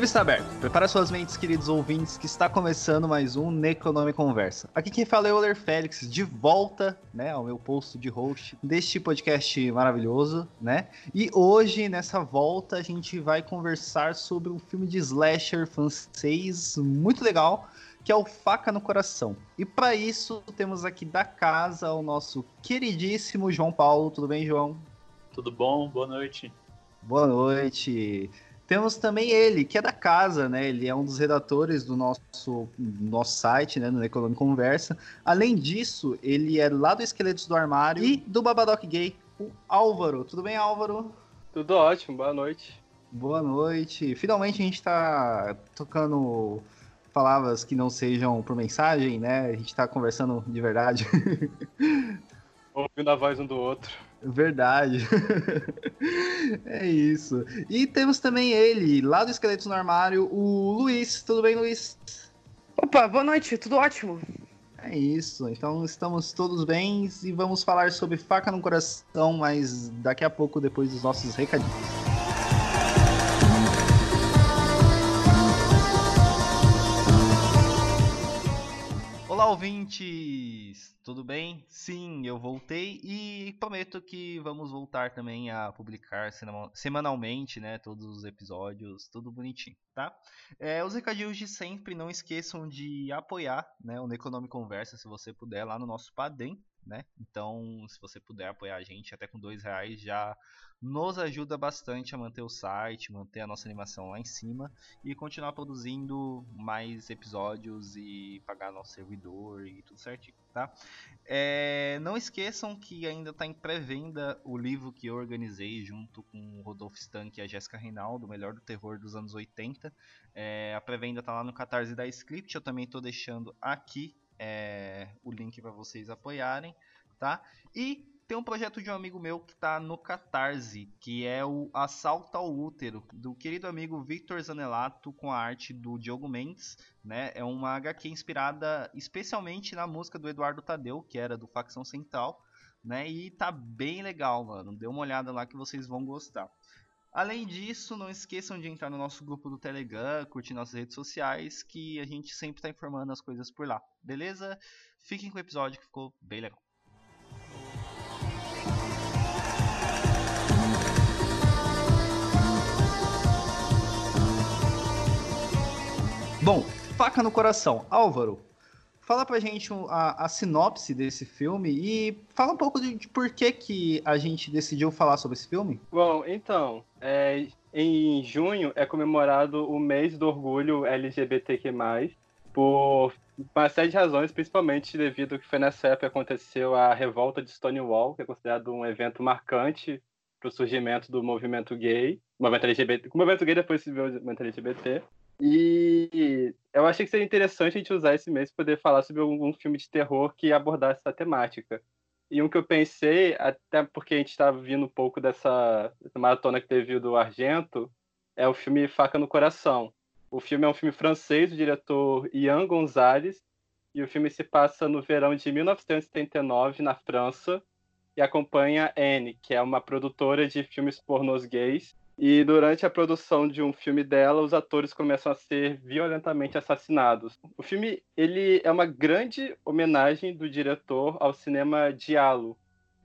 livro está aberto. Prepara suas mentes, queridos ouvintes, que está começando mais um Necronome Conversa. Aqui quem fala é o Euler Félix, de volta, né, ao meu posto de host deste podcast maravilhoso, né? E hoje, nessa volta, a gente vai conversar sobre um filme de slasher francês muito legal, que é o Faca no Coração. E para isso, temos aqui da casa o nosso queridíssimo João Paulo. Tudo bem, João? Tudo bom? Boa noite. Boa noite. Temos também ele, que é da casa, né? Ele é um dos redatores do nosso, nosso site, né? No Econômico Conversa. Além disso, ele é lá do Esqueletos do Armário e do Babadoc Gay, o Álvaro. Tudo bem, Álvaro? Tudo ótimo, boa noite. Boa noite. Finalmente a gente tá tocando palavras que não sejam por mensagem, né? A gente tá conversando de verdade. Ouvindo a voz um do outro. Verdade. é isso. E temos também ele, lá do Esqueletos no Armário, o Luiz. Tudo bem, Luiz? Opa, boa noite, tudo ótimo. É isso. Então estamos todos bem e vamos falar sobre faca no coração, mas daqui a pouco, depois dos nossos recadinhos. Olá, ouvintes! Tudo bem? Sim, eu voltei e prometo que vamos voltar também a publicar semanalmente, né? Todos os episódios, tudo bonitinho, tá? É, os recadinhos de sempre, não esqueçam de apoiar né, o Necronome Conversa, se você puder, lá no nosso Padrim, né? Então, se você puder apoiar a gente até com dois reais, já nos ajuda bastante a manter o site, manter a nossa animação lá em cima e continuar produzindo mais episódios e pagar nosso servidor e tudo certinho, tá? É, não esqueçam que ainda está em pré-venda o livro que eu organizei junto com o Rodolfo Stank e a Jéssica Reinaldo, melhor do terror dos anos 80. É, a pré-venda está lá no Catarse da Script, eu também estou deixando aqui é, o link para vocês apoiarem, tá? E tem um projeto de um amigo meu que tá no Catarse, que é o Assalto ao Útero, do querido amigo Victor Zanelato, com a arte do Diogo Mendes, né? É uma HQ inspirada especialmente na música do Eduardo Tadeu, que era do Facção Central, né? E tá bem legal, mano. Dê uma olhada lá que vocês vão gostar. Além disso, não esqueçam de entrar no nosso grupo do Telegram, curtir nossas redes sociais, que a gente sempre está informando as coisas por lá, beleza? Fiquem com o episódio que ficou bem legal. Faca no coração. Álvaro, fala pra gente a, a, sinopse desse filme e fala um pouco de, de, por que, que a gente decidiu falar sobre esse filme. Bom, então, é, em junho é comemorado o mês do orgulho LGBTQ+, por uma série de razões, principalmente devido que foi nessa época que aconteceu a revolta de Stonewall, que é considerado um evento marcante para o surgimento do movimento gay, movimento LGBT, o movimento gay depois se viu o movimento LGBT. E eu achei que seria interessante a gente usar esse mês para poder falar sobre algum filme de terror que abordasse essa temática. E um que eu pensei, até porque a gente estava vindo um pouco dessa, dessa maratona que teve do Argento, é o filme Faca no Coração. O filme é um filme francês do diretor Ian Gonzalez, e o filme se passa no verão de 1979, na França, e acompanha Anne, que é uma produtora de filmes pornôs gays, e durante a produção de um filme dela, os atores começam a ser violentamente assassinados. O filme ele é uma grande homenagem do diretor ao cinema diálogo.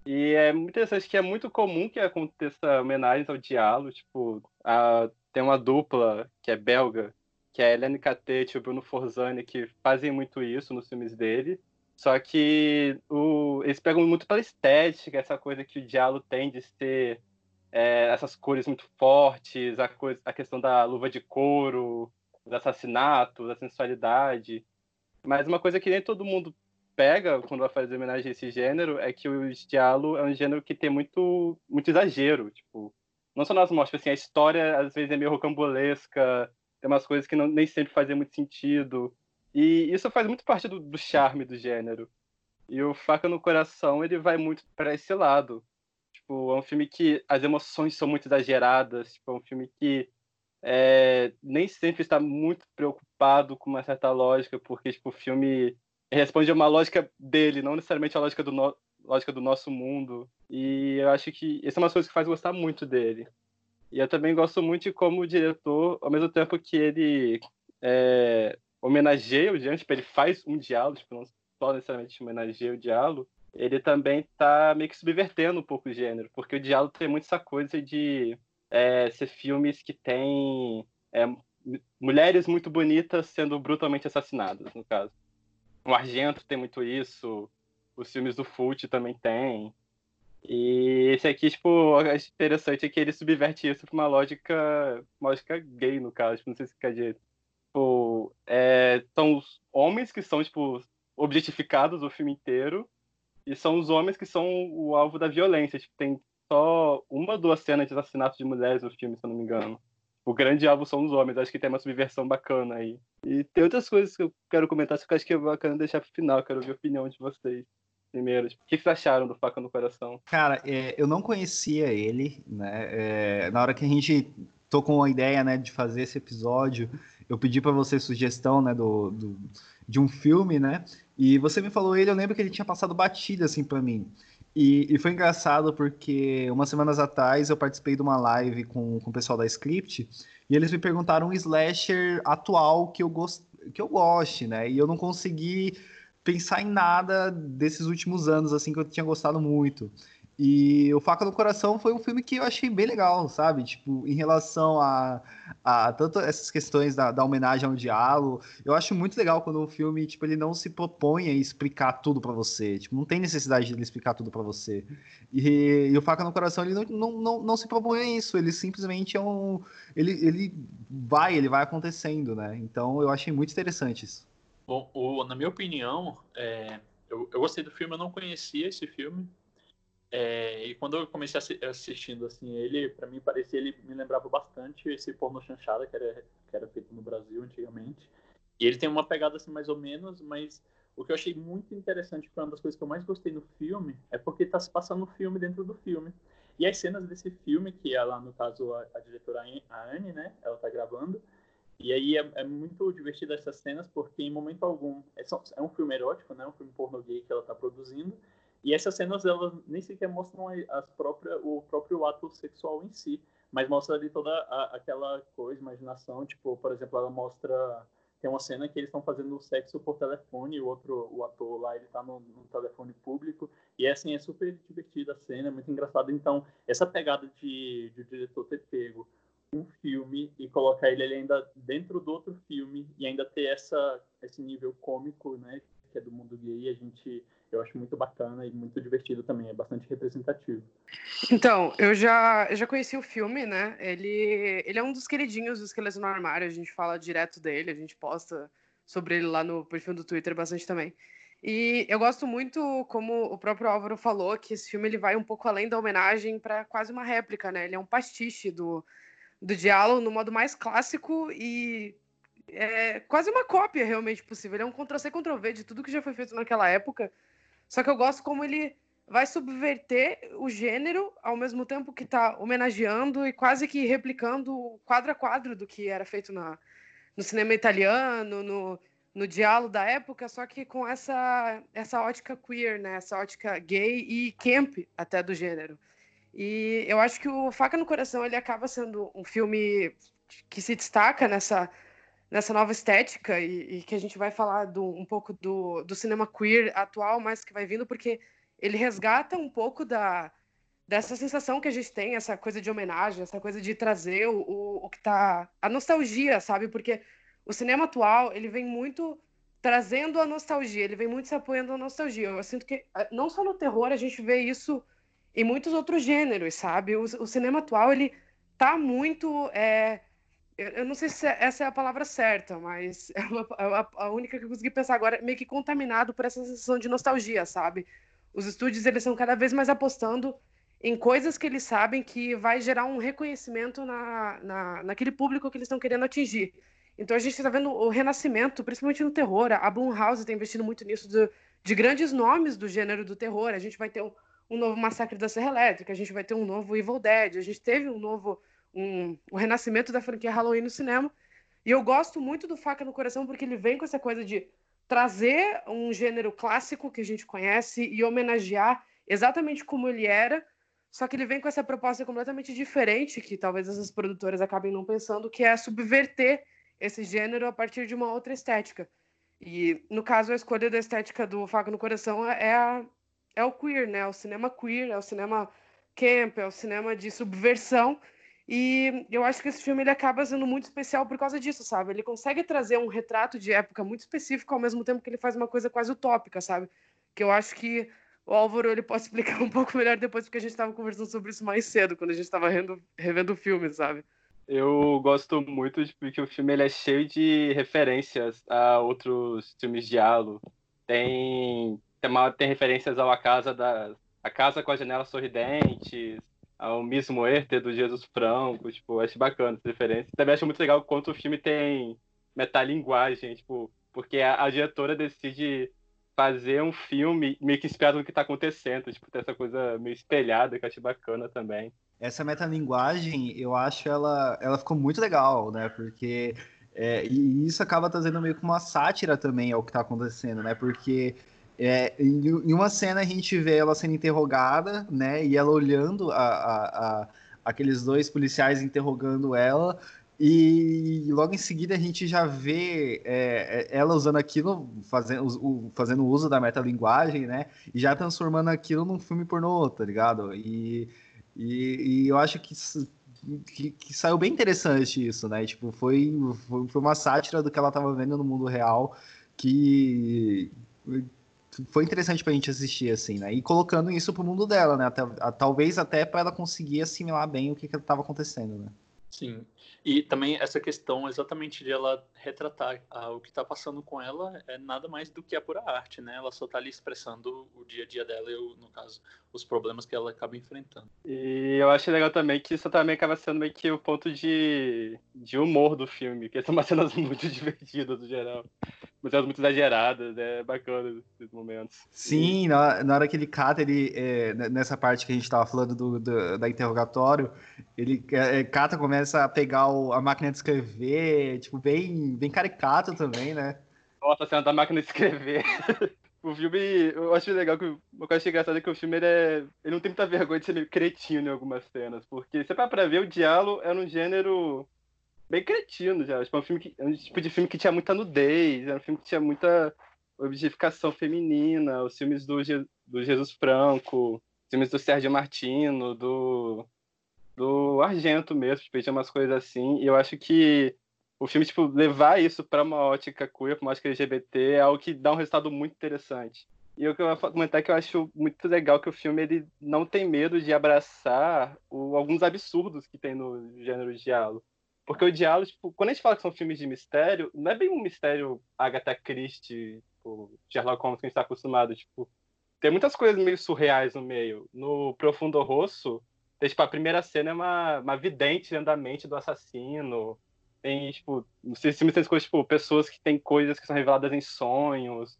E é muito interessante que é muito comum que aconteça homenagens ao diálogo. Tipo, a, tem uma dupla que é belga, que é a Helene Catete e o Bruno Forzani, que fazem muito isso nos filmes dele. Só que o, eles pegam muito pela estética, essa coisa que o diálogo tem de ser é, essas cores muito fortes, a, coisa, a questão da luva de couro, do assassinato, da sensualidade. Mas uma coisa que nem todo mundo pega quando vai fazer homenagem a esse gênero é que o diálogo é um gênero que tem muito, muito exagero. Tipo, não só nas mortes, assim, a história às vezes é meio rocambolesca, tem umas coisas que não, nem sempre fazem muito sentido. E isso faz muito parte do, do charme do gênero. E o Faca no Coração, ele vai muito para esse lado. Tipo, é um filme que as emoções são muito exageradas. Tipo, é um filme que é, nem sempre está muito preocupado com uma certa lógica, porque tipo, o filme responde a uma lógica dele, não necessariamente a lógica do, no... lógica do nosso mundo. E eu acho que essa é uma coisa que faz gostar muito dele. E eu também gosto muito de como o diretor, ao mesmo tempo que ele é, homenageia o diante, tipo, ele faz um diálogo, tipo, não só necessariamente homenageia o diálogo, ele também tá meio que subvertendo um pouco o gênero, porque o diálogo tem muito essa coisa de é, ser filmes que tem é, mulheres muito bonitas sendo brutalmente assassinadas, no caso. O Argento tem muito isso, os filmes do Fult também tem. E esse aqui, tipo, interessante é que ele subverte isso pra uma lógica, uma lógica gay, no caso, tipo, não sei se fica direito. Tipo, é, são os homens que são, tipo, objetificados o filme inteiro, e são os homens que são o alvo da violência. Tipo, tem só uma, duas cenas de assassinato de mulheres no filme, se eu não me engano. O grande alvo são os homens, acho que tem uma subversão bacana aí. E tem outras coisas que eu quero comentar, só que eu acho que é bacana deixar pro final, quero ouvir a opinião de vocês primeiro. Tipo, o que vocês acharam do Faca no Coração? Cara, é, eu não conhecia ele, né? É, na hora que a gente tocou a ideia, né, de fazer esse episódio, eu pedi para você sugestão, né, do, do, de um filme, né? E você me falou ele, eu lembro que ele tinha passado batida assim para mim. E, e, foi engraçado porque umas semanas atrás eu participei de uma live com, com o pessoal da Script e eles me perguntaram um slasher atual que eu, gost, que eu goste, né? E eu não consegui pensar em nada desses últimos anos assim que eu tinha gostado muito. E o Faca no Coração foi um filme que eu achei bem legal, sabe? Tipo, em relação a, a tanto essas questões da, da homenagem ao diálogo, eu acho muito legal quando o filme, tipo, ele não se propõe a explicar tudo para você. Tipo, não tem necessidade de ele explicar tudo para você. E, e, o Faca no Coração, ele não, não, não, não, se propõe a isso, ele simplesmente é um... Ele, ele vai, ele vai acontecendo, né? Então, eu achei muito interessante isso. Bom, o, na minha opinião, é, eu, eu gostei do filme, eu não conhecia esse filme, é, e quando eu comecei assistindo assim ele, para mim parecia ele me lembrava bastante esse porno chanchada que era que era feito no Brasil antigamente. E ele tem uma pegada assim mais ou menos, mas o que eu achei muito interessante, foi uma das coisas que eu mais gostei no filme, é porque tá se passando um filme dentro do filme. E as cenas desse filme, que é lá no caso a, a diretora a Anne, né, ela tá gravando, e aí é, é, muito divertido essas cenas, porque em momento algum, é, é um filme erótico, né, um filme porno gay que ela tá produzindo, e essas cenas elas nem sequer mostram as próprias, o próprio ato sexual em si, mas mostra ali toda a, aquela coisa, imaginação, tipo, por exemplo, ela mostra tem uma cena que eles estão fazendo sexo por telefone, o outro, o ator lá, ele tá no, no, telefone público, e é assim, é super divertida a cena, é muito engraçado. Então, essa pegada de, de o diretor ter pego um filme e colocar ele ainda dentro do outro filme e ainda ter essa, esse nível cômico, né, que é do mundo gay, a gente eu acho muito bacana e muito divertido também, é bastante representativo. Então, eu já, eu já conheci o filme, né? Ele, ele é um dos queridinhos dos Esqueletos no Armário, a gente fala direto dele, a gente posta sobre ele lá no perfil do Twitter bastante também. E eu gosto muito, como o próprio Álvaro falou, que esse filme ele vai um pouco além da homenagem para quase uma réplica, né? Ele é um pastiche do, do diálogo no modo mais clássico e é quase uma cópia realmente possível. Ele é um Ctrl-C, Ctrl-V de tudo que já foi feito naquela época. Só que eu gosto como ele vai subverter o gênero ao mesmo tempo que está homenageando e quase que replicando quadro a quadro do que era feito na, no cinema italiano, no, no diálogo da época, só que com essa, essa ótica queer, né? essa ótica gay e camp até do gênero. E eu acho que o Faca no Coração ele acaba sendo um filme que se destaca nessa nessa nova estética e, e, que a gente vai falar do, um pouco do, do cinema queer atual, mas que vai vindo porque ele resgata um pouco da dessa sensação que a gente tem, essa coisa de homenagem, essa coisa de trazer o, o, que tá a nostalgia, sabe? Porque o cinema atual ele vem muito trazendo a nostalgia, ele vem muito se apoiando na nostalgia. Eu sinto que não só no terror a gente vê isso em muitos outros gêneros, sabe? O, o cinema atual ele tá muito é, eu não sei se essa é a palavra certa, mas é, uma, é a única que eu consegui pensar agora, meio que contaminado por essa sensação de nostalgia, sabe? Os estúdios, eles estão cada vez mais apostando em coisas que eles sabem que vai gerar um reconhecimento na, na, naquele público que eles estão querendo atingir. Então a gente está vendo o renascimento, principalmente no terror. A Blumhouse está investindo muito nisso, de, de, grandes nomes do gênero do terror. A gente vai ter um, um novo Massacre da Serra Elétrica, a gente vai ter um novo Evil Dead, a gente teve um novo um, o renascimento da franquia Halloween no cinema. E eu gosto muito do Faca no Coração porque ele vem com essa coisa de trazer um gênero clássico que a gente conhece e homenagear exatamente como ele era, só que ele vem com essa proposta completamente diferente, que talvez essas produtoras acabem não pensando, que é subverter esse gênero a partir de uma outra estética. E, no caso, a escolha da estética do Faca no Coração é, a, é o queer, né? É o cinema queer, é o cinema camp, é o cinema de subversão. E eu acho que esse filme ele acaba sendo muito especial por causa disso, sabe? Ele consegue trazer um retrato de época muito específico, ao mesmo tempo que ele faz uma coisa quase utópica, sabe? Que eu acho que o Álvaro ele pode explicar um pouco melhor depois, porque a gente estava conversando sobre isso mais cedo, quando a gente estava revendo o filme, sabe? Eu gosto muito de porque o filme ele é cheio de referências a outros filmes de Halo. Tem, tem, tem referências ao A Casa da A Casa com as Janelas Sorridentes, ao mesmo Herter do Jesus Franco, tipo, acho bacana essa referência. Também acho muito legal quanto o filme tem metalinguagem, tipo, porque a, a diretora decide fazer um filme meio que inspirado no que está acontecendo, tipo, ter essa coisa meio espelhada, que eu acho bacana também essa metalinguagem, eu acho ela, ela ficou muito legal, né? Porque é, e isso acaba trazendo meio que uma sátira também ao que está acontecendo, né? Porque é, em, uma cena a gente vê ela sendo interrogada, né? E ela olhando a, a, a, aqueles dois policiais interrogando ela. E logo em seguida a gente já vê é, é ela usando aquilo, fazendo, fazendo uso da metalinguagem, né? E já transformando aquilo num filme pornô, tá ligado? E e, e eu acho que, que, que, saiu bem interessante isso, né? Tipo, foi, foi, foi uma sátira do que ela estava vendo no mundo real que foi interessante pra gente assistir, assim, né? E colocando isso pro mundo dela, né? Até, a, talvez até para ela conseguir assimilar bem o que estava acontecendo, né? Sim. E também essa questão exatamente de ela retratar ah, o que está passando com ela é nada mais do que a pura arte, né? Ela só está ali expressando o dia a dia dela e, no caso, os problemas que ela acaba enfrentando. E eu acho legal também que isso também acaba sendo meio que o ponto de, de humor do filme, que são umas cenas muito divertidas no geral. Umas cenas muito exageradas, é bacana esses momentos. Sim, e... na, na hora que ele cata, ele, é, nessa parte que a gente estava falando do, do, da interrogatório, ele é, cata, começa a pegar o, a máquina de escrever, tipo, bem, bem caricato também, né? Nossa, a cena da máquina de escrever. o filme, eu acho legal que eu achei engraçado é que o filme ele, é, ele não tem muita vergonha de ser meio cretino em algumas cenas, porque você para pra ver o diálogo é um gênero bem cretino já, tipo, é um filme que, é um tipo de filme que tinha muita nudez, era um filme que tinha muita objetificação feminina, os filmes do, do Jesus Franco, os filmes do Sérgio Martino, do do Argento mesmo, tipo, tinha umas coisas assim, e eu acho que o filme, tipo, levar isso para uma ótica queer, para uma ótica LGBT, é algo que dá um resultado muito interessante. E o que eu vou comentar é que eu acho muito legal que o filme ele não tem medo de abraçar o, alguns absurdos que tem no gênero de diálogo. Porque o diálogo, tipo, quando a gente fala que são filmes de mistério, não é bem um mistério Agatha Christie, tipo, Sherlock Holmes que a gente está acostumado. Tipo, tem muitas coisas meio surreais no meio. No Profundo Rosso, tem, tipo, a primeira cena é uma, uma vidente dentro da mente do assassino tem, tipo, não sei se tem coisas, tipo, pessoas que têm coisas que são reveladas em sonhos.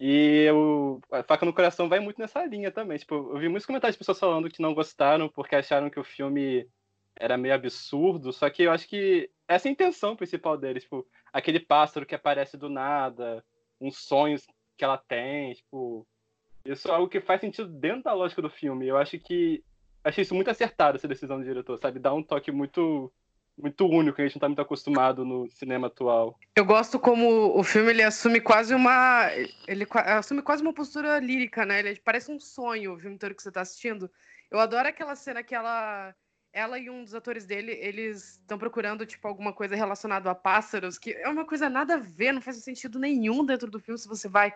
E o a Faca no Coração vai muito nessa linha também. Tipo, eu vi muitos comentários de pessoas falando que não gostaram porque acharam que o filme era meio absurdo, só que eu acho que essa é a intenção principal dele, tipo, aquele pássaro que aparece do nada, uns sonhos que ela tem, tipo, isso é algo que faz sentido dentro da lógica do filme. Eu acho que achei isso muito acertado essa decisão do diretor, sabe? Dá um toque muito muito único, a gente não está muito acostumado no cinema atual. Eu gosto como o filme ele assume quase uma ele assume quase uma postura lírica, né? Ele parece um sonho o filme inteiro que você está assistindo. Eu adoro aquela cena que ela ela e um dos atores dele, eles estão procurando tipo alguma coisa relacionada a pássaros, que é uma coisa nada a ver, não faz sentido nenhum dentro do filme se você vai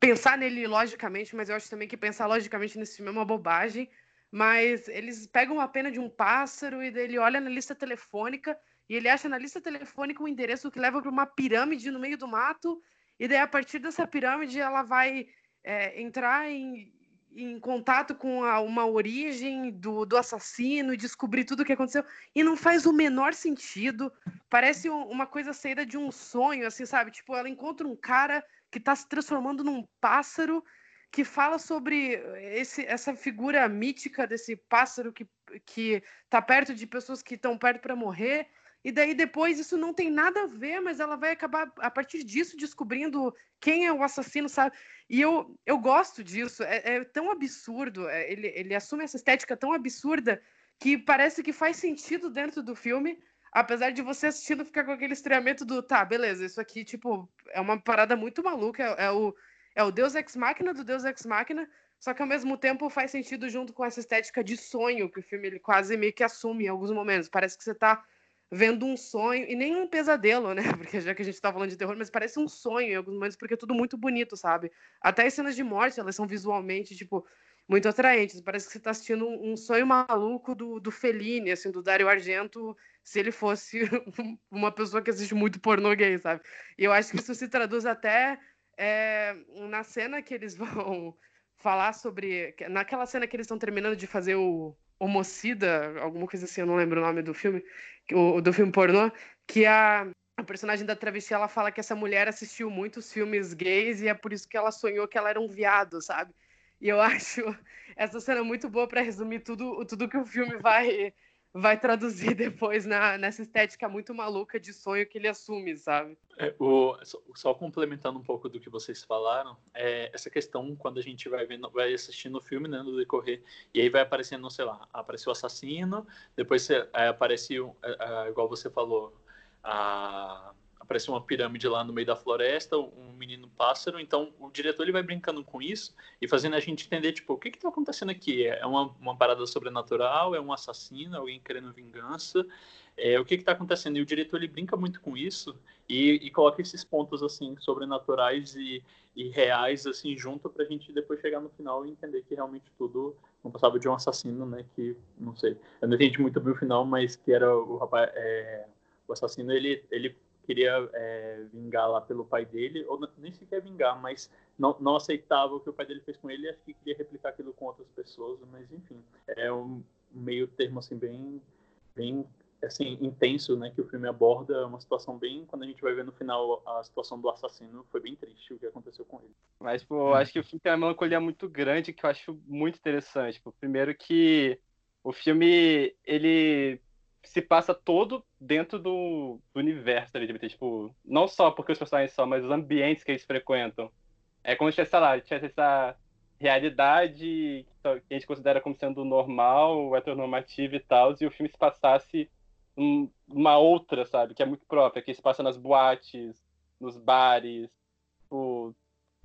pensar nele logicamente, mas eu acho também que pensar logicamente nesse filme é uma bobagem mas eles pegam a pena de um pássaro e ele olha na lista telefônica e ele acha na lista telefônica um endereço que leva para uma pirâmide no meio do mato e daí a partir dessa pirâmide ela vai é, entrar em, em contato com a, uma origem do, do assassino e descobrir tudo o que aconteceu. E não faz o menor sentido. Parece uma coisa saída de um sonho assim sabe? Tipo ela encontra um cara que está se transformando num pássaro que fala sobre esse, essa figura mítica desse pássaro que, que tá perto de pessoas que estão perto para morrer. e daí depois isso não tem nada a ver, mas ela vai acabar a partir disso descobrindo quem é o assassino, sabe? E eu, eu gosto disso, é, é tão absurdo, é, ele, ele assume essa estética tão absurda que parece que faz sentido dentro do filme, apesar de você assistindo ficar com aquele estreamento do, tá, beleza, isso aqui, tipo, é uma parada muito maluca, é, é o, é o Deus Ex Machina do Deus Ex Machina, só que ao mesmo tempo faz sentido junto com essa estética de sonho que o filme ele quase meio que assume em alguns momentos. Parece que você tá vendo um sonho, e nem um pesadelo, né? Porque já que a gente tá falando de terror, mas parece um sonho em alguns momentos, porque é tudo muito bonito, sabe? Até as cenas de morte, elas são visualmente, tipo, muito atraentes. Parece que você tá assistindo um, sonho maluco do, do Fellini, assim, do Dario Argento, se ele fosse uma pessoa que assiste muito pornô gay, sabe? E eu acho que isso se traduz até é, na cena que eles vão falar sobre. Naquela cena que eles estão terminando de fazer o Homocida, alguma coisa assim, eu não lembro o nome do filme, o, do filme pornô, que a, a personagem da travesti ela fala que essa mulher assistiu muitos filmes gays e é por isso que ela sonhou que ela era um viado, sabe? E eu acho essa cena muito boa para resumir tudo, tudo que o filme vai vai traduzir depois na, nessa estética muito maluca de sonho que ele assume, sabe? É, o, só, só, complementando um pouco do que vocês falaram, é, essa questão quando a gente vai vendo, vai assistindo o filme, né, no decorrer, e aí vai aparecendo, sei lá, apareceu o assassino, depois é, aparece, é, igual você falou, a aparece uma pirâmide lá no meio da floresta, um menino pássaro. Então, o diretor ele vai brincando com isso e fazendo a gente entender, tipo, o que está acontecendo aqui? É uma, uma parada sobrenatural? É um assassino? Alguém querendo vingança? É, o que está acontecendo? E o diretor ele brinca muito com isso e, e coloca esses pontos assim sobrenaturais e, e reais assim junto para a gente depois chegar no final e entender que realmente tudo não passava de um assassino, né? Que não sei, eu não entendi muito bem o final, mas que era o rapaz, é, o assassino ele ele queria é, vingar lá pelo pai dele, ou nem sequer vingar, mas não, não aceitava o que o pai dele fez com ele e acho que queria replicar aquilo com outras pessoas, mas enfim, é um meio termo assim bem, bem assim intenso, né, que o filme aborda uma situação bem, quando a gente vai ver no final a situação do assassino, foi bem triste o que aconteceu com ele. Mas pô, eu acho que o filme tem uma melancolia muito grande que eu acho muito interessante. Tipo, primeiro que o filme ele se passa todo dentro do, do universo LGBT. Tipo, não só porque os personagens são, mas os ambientes que eles frequentam. É como se sei lá, tivesse essa realidade que a gente considera como sendo normal, heteronormativa e tal, e o filme se passasse uma outra, sabe, que é muito própria, que se passa nas boates, nos bares. Tipo,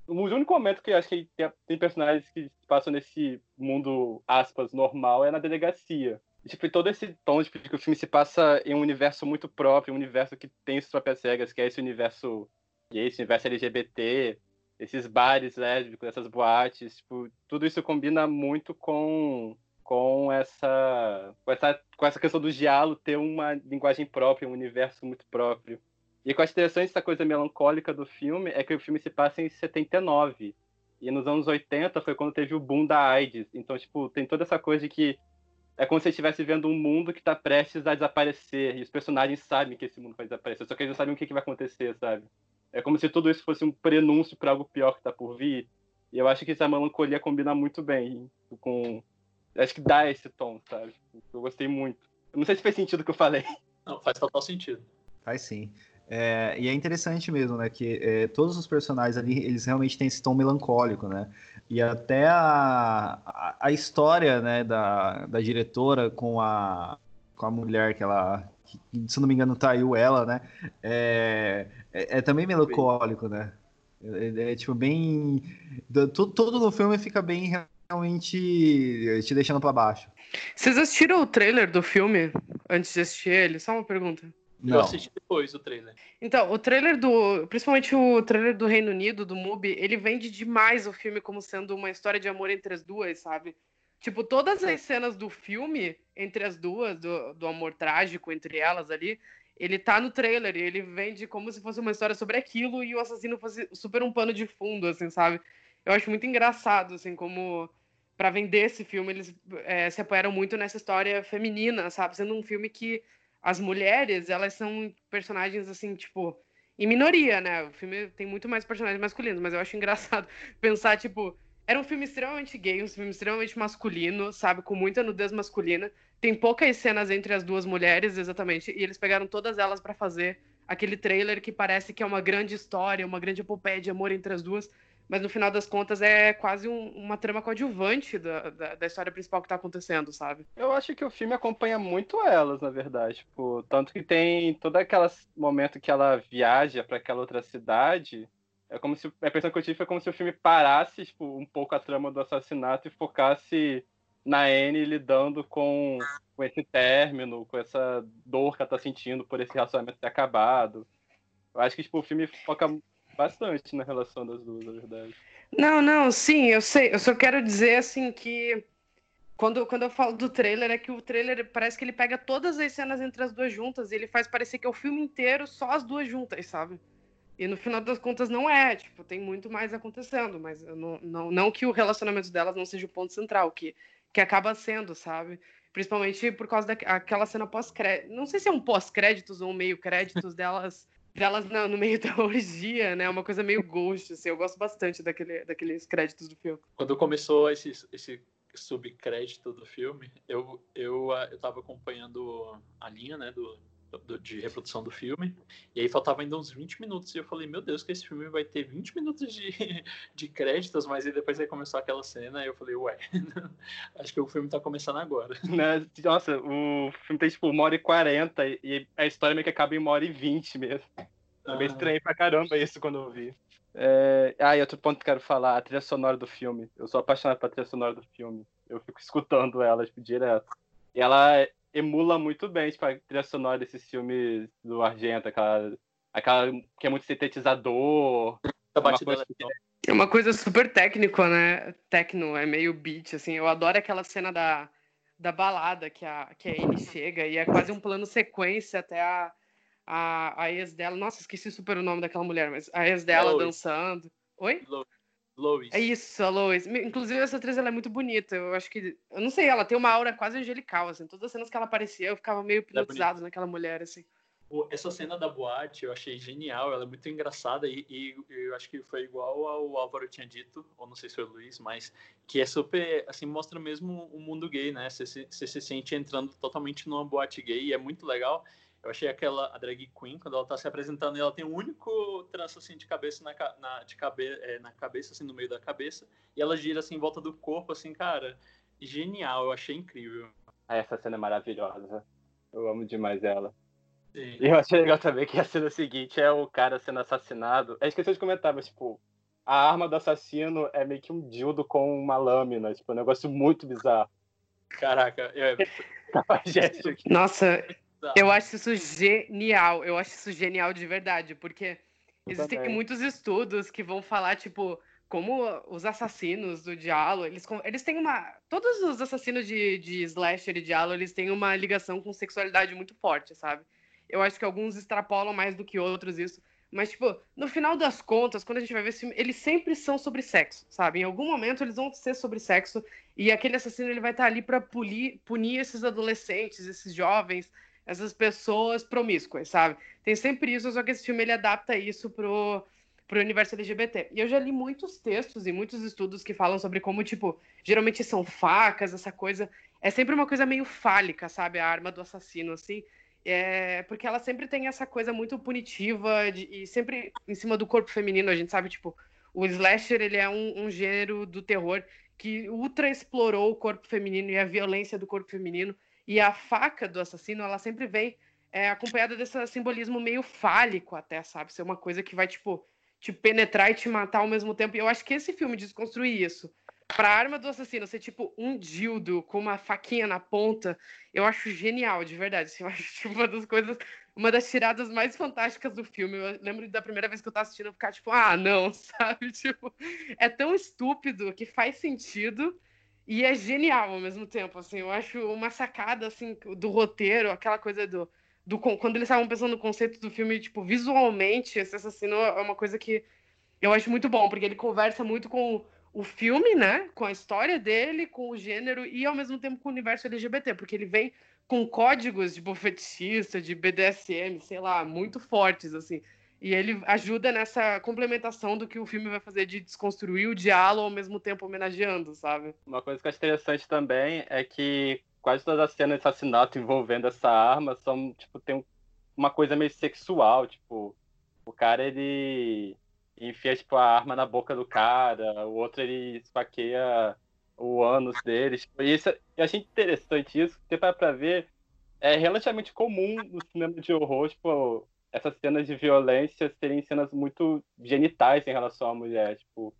o único momento que eu acho que tem, tem personagens que se passam nesse mundo, aspas, normal é na delegacia tipo, todo esse tom de que o filme se passa em um universo muito próprio, um universo que tem suas próprias regras, que é esse universo gay, esse universo LGBT, esses bares lésbicos, essas boates, tipo, tudo isso combina muito com com essa, com essa com essa questão do diálogo ter uma linguagem própria, um universo muito próprio. E o que eu acho interessante essa coisa melancólica do filme é que o filme se passa em 79. E nos anos 80 foi quando teve o boom da AIDS. Então, tipo, tem toda essa coisa de que é como se você estivesse vendo um mundo que está prestes a desaparecer. E os personagens sabem que esse mundo vai desaparecer, só que eles não sabem o que, que vai acontecer, sabe? É como se tudo isso fosse um prenúncio para algo pior que está por vir. E eu acho que essa melancolia combina muito bem com. Acho que dá esse tom, sabe? Eu gostei muito. Eu não sei se fez sentido o que eu falei. Não, faz total sentido. Faz sim. É, e é interessante mesmo, né? Que é, todos os personagens ali, eles realmente têm esse tom melancólico, né? E até a, a, a história, né, da, da diretora com a, com a mulher que ela, que, se não me engano, traiu ela, né? É, é, é também melancólico, né? É, é tipo bem. Tudo, tudo no filme fica bem realmente te deixando para baixo. Vocês assistiram o trailer do filme antes de assistir ele? Só uma pergunta. Não. Eu assisti depois o trailer. Então, o trailer do. Principalmente o trailer do Reino Unido, do MUBI, ele vende demais o filme como sendo uma história de amor entre as duas, sabe? Tipo, todas as cenas do filme entre as duas, do, do amor trágico entre elas ali, ele tá no trailer e ele vende como se fosse uma história sobre aquilo e o assassino fosse super um pano de fundo, assim, sabe? Eu acho muito engraçado, assim, como para vender esse filme eles é, se apoiaram muito nessa história feminina, sabe? Sendo um filme que as mulheres, elas são personagens assim, tipo, em minoria, né? O filme tem muito mais personagens masculinos, mas eu acho engraçado pensar, tipo, era um filme extremamente gay, um filme extremamente masculino, sabe? Com muita nudez masculina, tem poucas cenas entre as duas mulheres, exatamente, e eles pegaram todas elas para fazer aquele trailer que parece que é uma grande história, uma grande epopeia de amor entre as duas, mas no final das contas é quase um, uma trama coadjuvante da, da, da, história principal que tá acontecendo, sabe? Eu acho que o filme acompanha muito elas, na verdade. Tipo, tanto que tem todo aquele momento que ela viaja para aquela outra cidade. É como se. A impressão que eu tive foi como se o filme parasse tipo, um pouco a trama do assassinato e focasse na Anne lidando com, com esse término, com essa dor que ela tá sentindo por esse relacionamento ter acabado. Eu acho que tipo, o filme foca bastante na relação das duas, na verdade. Não, não, sim, eu sei. Eu só quero dizer assim que quando, quando eu falo do trailer, é que o trailer parece que ele pega todas as cenas entre as duas juntas e ele faz parecer que é o filme inteiro só as duas juntas, sabe? E no final das contas não é, tipo, tem muito mais acontecendo, mas não, não, não que o relacionamento delas não seja o ponto central, que que acaba sendo, sabe? Principalmente por causa daquela cena pós-crédito. Não sei se é um pós-créditos ou um meio-créditos delas delas no, no, meio da orgia, né? Uma coisa meio ghost, assim. Eu gosto bastante daquele, daqueles créditos do filme. Quando começou esse, esse subcrédito do filme, eu, eu, eu tava acompanhando a linha, né, do, de reprodução do filme. E aí faltava ainda uns 20 minutos. E eu falei, meu Deus, que esse filme vai ter 20 minutos de, de créditos, mas aí depois aí começou aquela cena e eu falei, ué, acho que o filme tá começando agora. Né? Nossa, o filme tem tipo uma hora e quarenta e a história meio que acaba em uma hora e vinte mesmo. É bem ah. estranho pra caramba isso quando eu vi. É... Ah, e outro ponto que eu quero falar, a trilha sonora do filme. Eu sou apaixonado pela trilha sonora do filme. Eu fico escutando ela, tipo, direto. E ela emula muito bem tipo, a trilha sonora desses filmes do Argento, aquela, aquela que é muito sintetizador. A coisa... É uma coisa super técnico, né? Tecno, é meio beat, assim. Eu adoro aquela cena da, da balada que a, que a Anne chega e é quase um plano sequência até a, a, a ex dela. Nossa, esqueci super o nome daquela mulher, mas a ex dela dançando. Oi? Lois. É isso, a Lois. Inclusive, essa atriz ela é muito bonita. Eu acho que. Eu não sei, ela tem uma aura quase angelical, assim. Todas as cenas que ela aparecia, eu ficava meio é hipnotizado é naquela mulher, assim. Essa cena da boate eu achei genial, ela é muito engraçada e, e, eu acho que foi igual ao Álvaro tinha dito, ou não sei se foi o Luiz, mas que é super, assim, mostra mesmo o mundo gay, né? Você se, se sente entrando totalmente numa boate gay e é muito legal. Eu achei aquela a drag queen, quando ela tá se apresentando, ela tem um único tranço assim de cabeça na, na, de cabe, é, na cabeça, assim, no meio da cabeça, e ela gira assim em volta do corpo, assim, cara, genial, eu achei incrível. Ah, essa cena é maravilhosa. Eu amo demais ela. Sim. E eu achei legal também que a cena seguinte é o cara sendo assassinado. Eu esqueci de comentar, mas tipo, a arma do assassino é meio que um dildo com uma lâmina, tipo, um negócio muito bizarro. Caraca, eu... Nossa, eu acho isso genial. Eu acho isso genial de verdade, porque existem muitos estudos que vão falar, tipo, como os assassinos do Diallo, eles, eles têm uma. Todos os assassinos de, de Slasher e Diallo, eles têm uma ligação com sexualidade muito forte, sabe? Eu acho que alguns extrapolam mais do que outros isso. Mas, tipo, no final das contas, quando a gente vai ver esse filme, eles sempre são sobre sexo, sabe? Em algum momento eles vão ser sobre sexo e aquele assassino ele vai estar ali para punir, punir esses adolescentes, esses jovens, essas pessoas promíscuas, sabe? Tem sempre isso, só que esse filme ele adapta isso pro, pro universo LGBT. E eu já li muitos textos e muitos estudos que falam sobre como, tipo, geralmente são facas, essa coisa. É sempre uma coisa meio fálica, sabe? A arma do assassino, assim. É, porque ela sempre tem essa coisa muito punitiva de, e sempre em cima do corpo feminino. A gente sabe, tipo, o slasher ele é um, um gênero do terror que ultra explorou o corpo feminino e a violência do corpo feminino. E a faca do assassino, ela sempre vem é, acompanhada desse simbolismo meio fálico até, sabe? Ser uma coisa que vai, tipo, te penetrar e te matar ao mesmo tempo. E eu acho que esse filme desconstrui isso. Pra arma do assassino ser, tipo, um dildo com uma faquinha na ponta, eu acho genial, de verdade. Eu acho, tipo, uma das coisas... Uma das tiradas mais fantásticas do filme. Eu lembro da primeira vez que eu tava assistindo, eu ficar, tipo, ah, não, sabe? Tipo, é tão estúpido que faz sentido e é genial ao mesmo tempo, assim. Eu acho uma sacada, assim, do roteiro, aquela coisa do... do quando eles estavam pensando no conceito do filme, tipo, visualmente, esse assassino é uma coisa que eu acho muito bom, porque ele conversa muito com o filme, né? Com a história dele, com o gênero e ao mesmo tempo com o universo LGBT, porque ele vem com códigos de fetichista, de BDSM, sei lá, muito fortes, assim. E ele ajuda nessa complementação do que o filme vai fazer de desconstruir o diálogo ao mesmo tempo homenageando, sabe? Uma coisa que eu acho interessante também é que quase todas as cenas de assassinato envolvendo essa arma são, tipo, tem uma coisa meio sexual, tipo, o cara, ele enfia, tipo, a arma na boca do cara, o outro, ele esfaqueia o ânus dele, tipo, e isso, eu achei interessante isso, porque para pra ver, é relativamente comum no cinema de horror, tipo, essas cenas de violência serem cenas muito genitais em relação à mulher, tipo,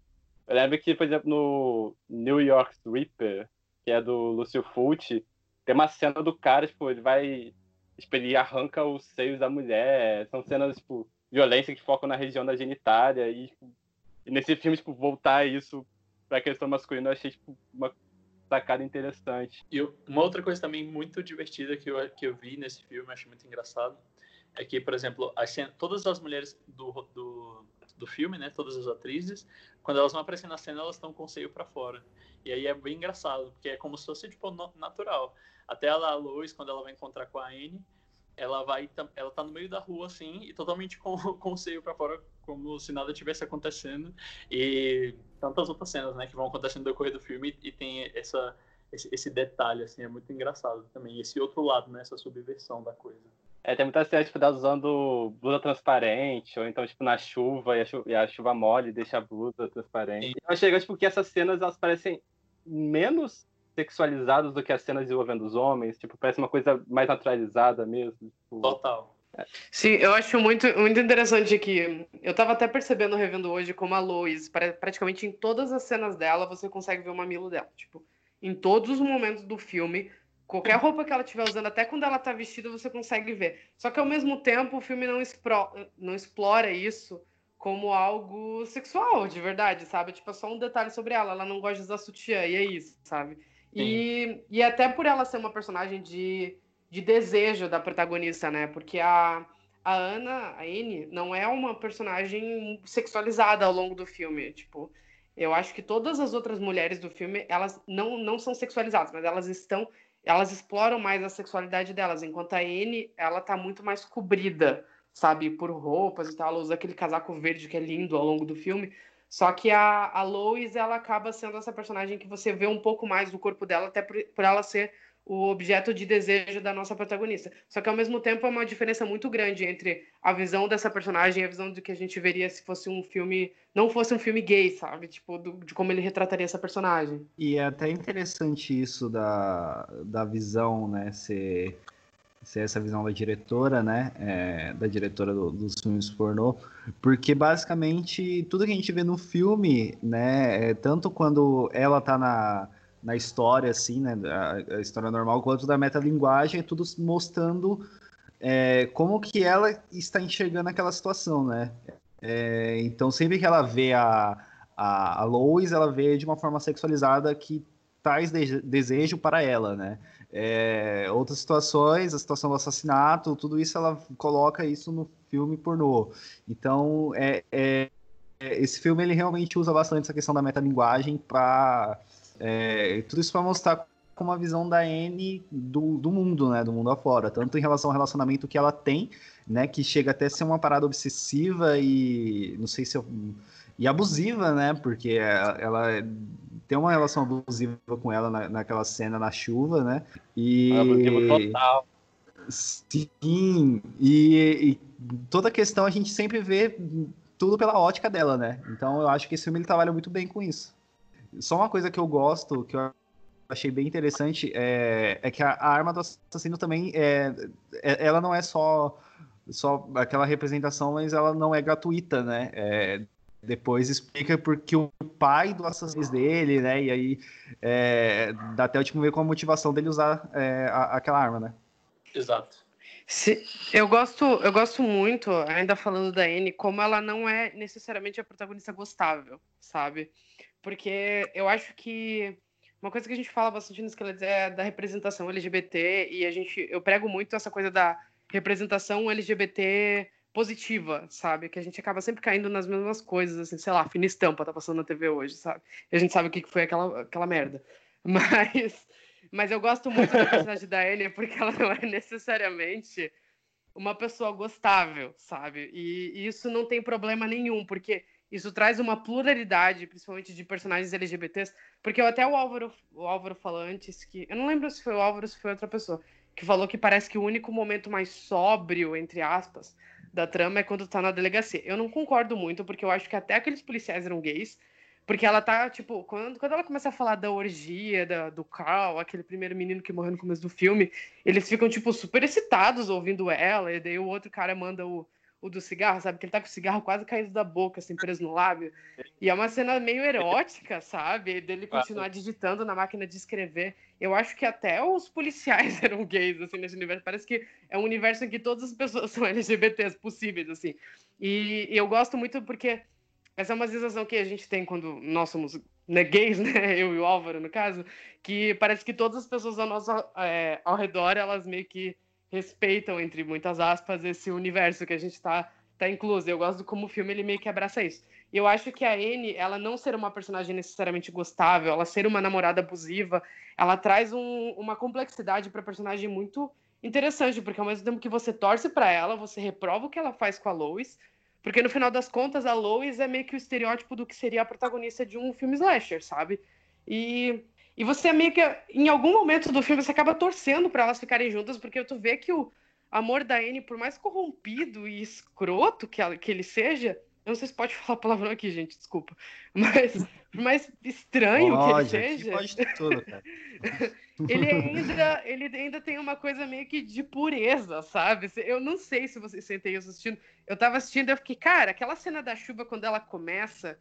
eu lembro que, por exemplo, no New York Reaper, que é do Lucio Fulci, tem uma cena do cara, tipo, ele vai. Tipo, ele arranca os seios da mulher. São cenas, tipo, violência que focam na região da genitália. E, tipo, e nesse filme, tipo, voltar isso pra questão masculina, eu achei, tipo, uma sacada interessante. E uma outra coisa também muito divertida que eu, que eu vi nesse filme, achei muito engraçado, é que, por exemplo, as, todas as mulheres do, do, do filme, né, todas as atrizes, quando elas vão aparecer na cena, elas estão com o seio para fora. E aí é bem engraçado, porque é como se fosse, tipo, natural. Até ela, a Lois, quando ela vai encontrar com a Anne, ela vai, ela tá no meio da rua, assim, e totalmente com, com o seio para fora, como se nada tivesse acontecendo. E tantas outras cenas, né, que vão acontecendo no decorrer do filme, e tem essa, esse, esse detalhe, assim, é muito engraçado também. Esse outro lado, né, essa subversão da coisa. É, tem muita cena, tipo, dela usando blusa transparente, ou então, tipo, na chuva, e a chuva, e a chuva mole deixa a blusa transparente. Eu achei, tipo, que essas cenas, elas parecem menos sexualizadas do que as cenas envolvendo os homens, tipo, parece uma coisa mais naturalizada mesmo. Tipo... Total. Sim, eu acho muito, muito interessante que eu tava até percebendo revendo hoje como a Lois, praticamente em todas as cenas dela, você consegue ver o mamilo dela. Tipo, em todos os momentos do filme, Qualquer roupa que ela estiver usando, até quando ela está vestida, você consegue ver. Só que ao mesmo tempo o filme não, expro... não explora isso como algo sexual, de verdade, sabe? Tipo, é só um detalhe sobre ela. Ela não gosta de usar sutiã, e é isso, sabe? E, e até por ela ser uma personagem de, de desejo da protagonista, né? Porque a, a Ana, a Anne, não é uma personagem sexualizada ao longo do filme. Tipo, eu acho que todas as outras mulheres do filme, elas não, não são sexualizadas, mas elas estão elas exploram mais a sexualidade delas, enquanto a N, ela tá muito mais cobrida, sabe, por roupas e tal, ela usa aquele casaco verde que é lindo ao longo do filme, só que a, a Lois, ela acaba sendo essa personagem que você vê um pouco mais do corpo dela, até por, por ela ser o objeto de desejo da nossa protagonista. Só que ao mesmo tempo é uma diferença muito grande entre a visão dessa personagem e a visão do que a gente veria se fosse um filme, não fosse um filme gay, sabe? Tipo, do, de como ele retrataria essa personagem. E é até interessante isso da, da visão, né, ser, ser essa visão da diretora, né, é, da diretora do, dos filmes pornô, porque basicamente tudo que a gente vê no filme, né, é, tanto quando ela tá na na história, assim, né? A, a história normal, quanto da metalinguagem, é tudo mostrando é, como que ela está enxergando aquela situação, né? É, então, sempre que ela vê a, a, a Lois, ela vê de uma forma sexualizada que traz de, desejo para ela, né? É, outras situações, a situação do assassinato, tudo isso ela coloca isso no filme pornô. Então, é, é, esse filme ele realmente usa bastante essa questão da metalinguagem para é, tudo isso para mostrar como a visão da Anne do, do mundo, né? Do mundo afora. Tanto em relação ao relacionamento que ela tem, né? Que chega até a ser uma parada obsessiva e. não sei se eu. E abusiva, né? Porque ela tem uma relação abusiva com ela na, naquela cena na chuva, né? E. Abusivo total. Sim, e, e, toda a questão a gente sempre vê tudo pela ótica dela, né? Então eu acho que esse filme ele trabalha muito bem com isso. Só uma coisa que eu gosto, que eu achei bem interessante, é, é que a, a, arma do assassino também, é, é, ela não é só, só aquela representação, mas ela não é gratuita, né? É, depois explica porque o pai do assassino dele, né? E aí é, dá até o último ver com a motivação dele usar é, a, aquela arma, né? Exato. Se, eu gosto, eu gosto muito, ainda falando da Anne, como ela não é necessariamente a protagonista gostável, sabe? Porque eu acho que uma coisa que a gente fala bastante no Skeleton é da representação LGBT e a gente eu prego muito essa coisa da representação LGBT positiva, sabe? Que a gente acaba sempre caindo nas mesmas coisas, assim, sei lá, fina estampa tá passando na TV hoje, sabe? E a gente sabe o que foi aquela, aquela merda. Mas, mas eu gosto muito da personagem da Ellie porque ela não é necessariamente uma pessoa gostável, sabe? E, e isso não tem problema nenhum, porque isso traz uma pluralidade, principalmente de personagens LGBTs, porque até o Álvaro, o Álvaro falou antes que. Eu não lembro se foi o Álvaro ou se foi outra pessoa, que falou que parece que o único momento mais sóbrio, entre aspas, da trama é quando tá na delegacia. Eu não concordo muito, porque eu acho que até aqueles policiais eram gays. Porque ela tá, tipo, quando, quando ela começa a falar da orgia, da, do Carl, aquele primeiro menino que morreu no começo do filme, eles ficam, tipo, super excitados ouvindo ela, e daí o outro cara manda o, o do cigarro, sabe? Que ele tá com o cigarro quase caído da boca, assim, preso no lábio. E é uma cena meio erótica, sabe? Dele continuar digitando na máquina de escrever. Eu acho que até os policiais eram gays, assim, nesse universo. Parece que é um universo em que todas as pessoas são LGBTs possíveis, assim. E, eu gosto muito porque essa é uma sensação que a gente tem quando nós somos né, gays, né? Eu e o Álvaro, no caso, que parece que todas as pessoas ao nosso é, ao redor, elas meio que respeitam, entre muitas aspas, esse universo que a gente está tá incluso. Eu gosto como o filme ele meio que abraça isso. E eu acho que a Anne, ela não ser uma personagem necessariamente gostável, ela ser uma namorada abusiva, ela traz um, uma complexidade para a personagem muito interessante, porque ao mesmo tempo que você torce para ela, você reprova o que ela faz com a Lois, porque no final das contas a Lois é meio que o estereótipo do que seria a protagonista de um filme slasher, sabe? E e você meio que, em algum momento do filme, você acaba torcendo para elas ficarem juntas, porque tu vê que o amor da Anne, por mais corrompido e escroto que, ela, que ele seja, eu não sei se pode falar palavrão aqui, gente, desculpa. Mas por mais estranho pode, que ele seja. Pode ter tudo, cara. ele ainda, ele ainda tem uma coisa meio que de pureza, sabe? Eu não sei se vocês sentem isso assistindo. Eu tava assistindo e eu fiquei, cara, aquela cena da chuva quando ela começa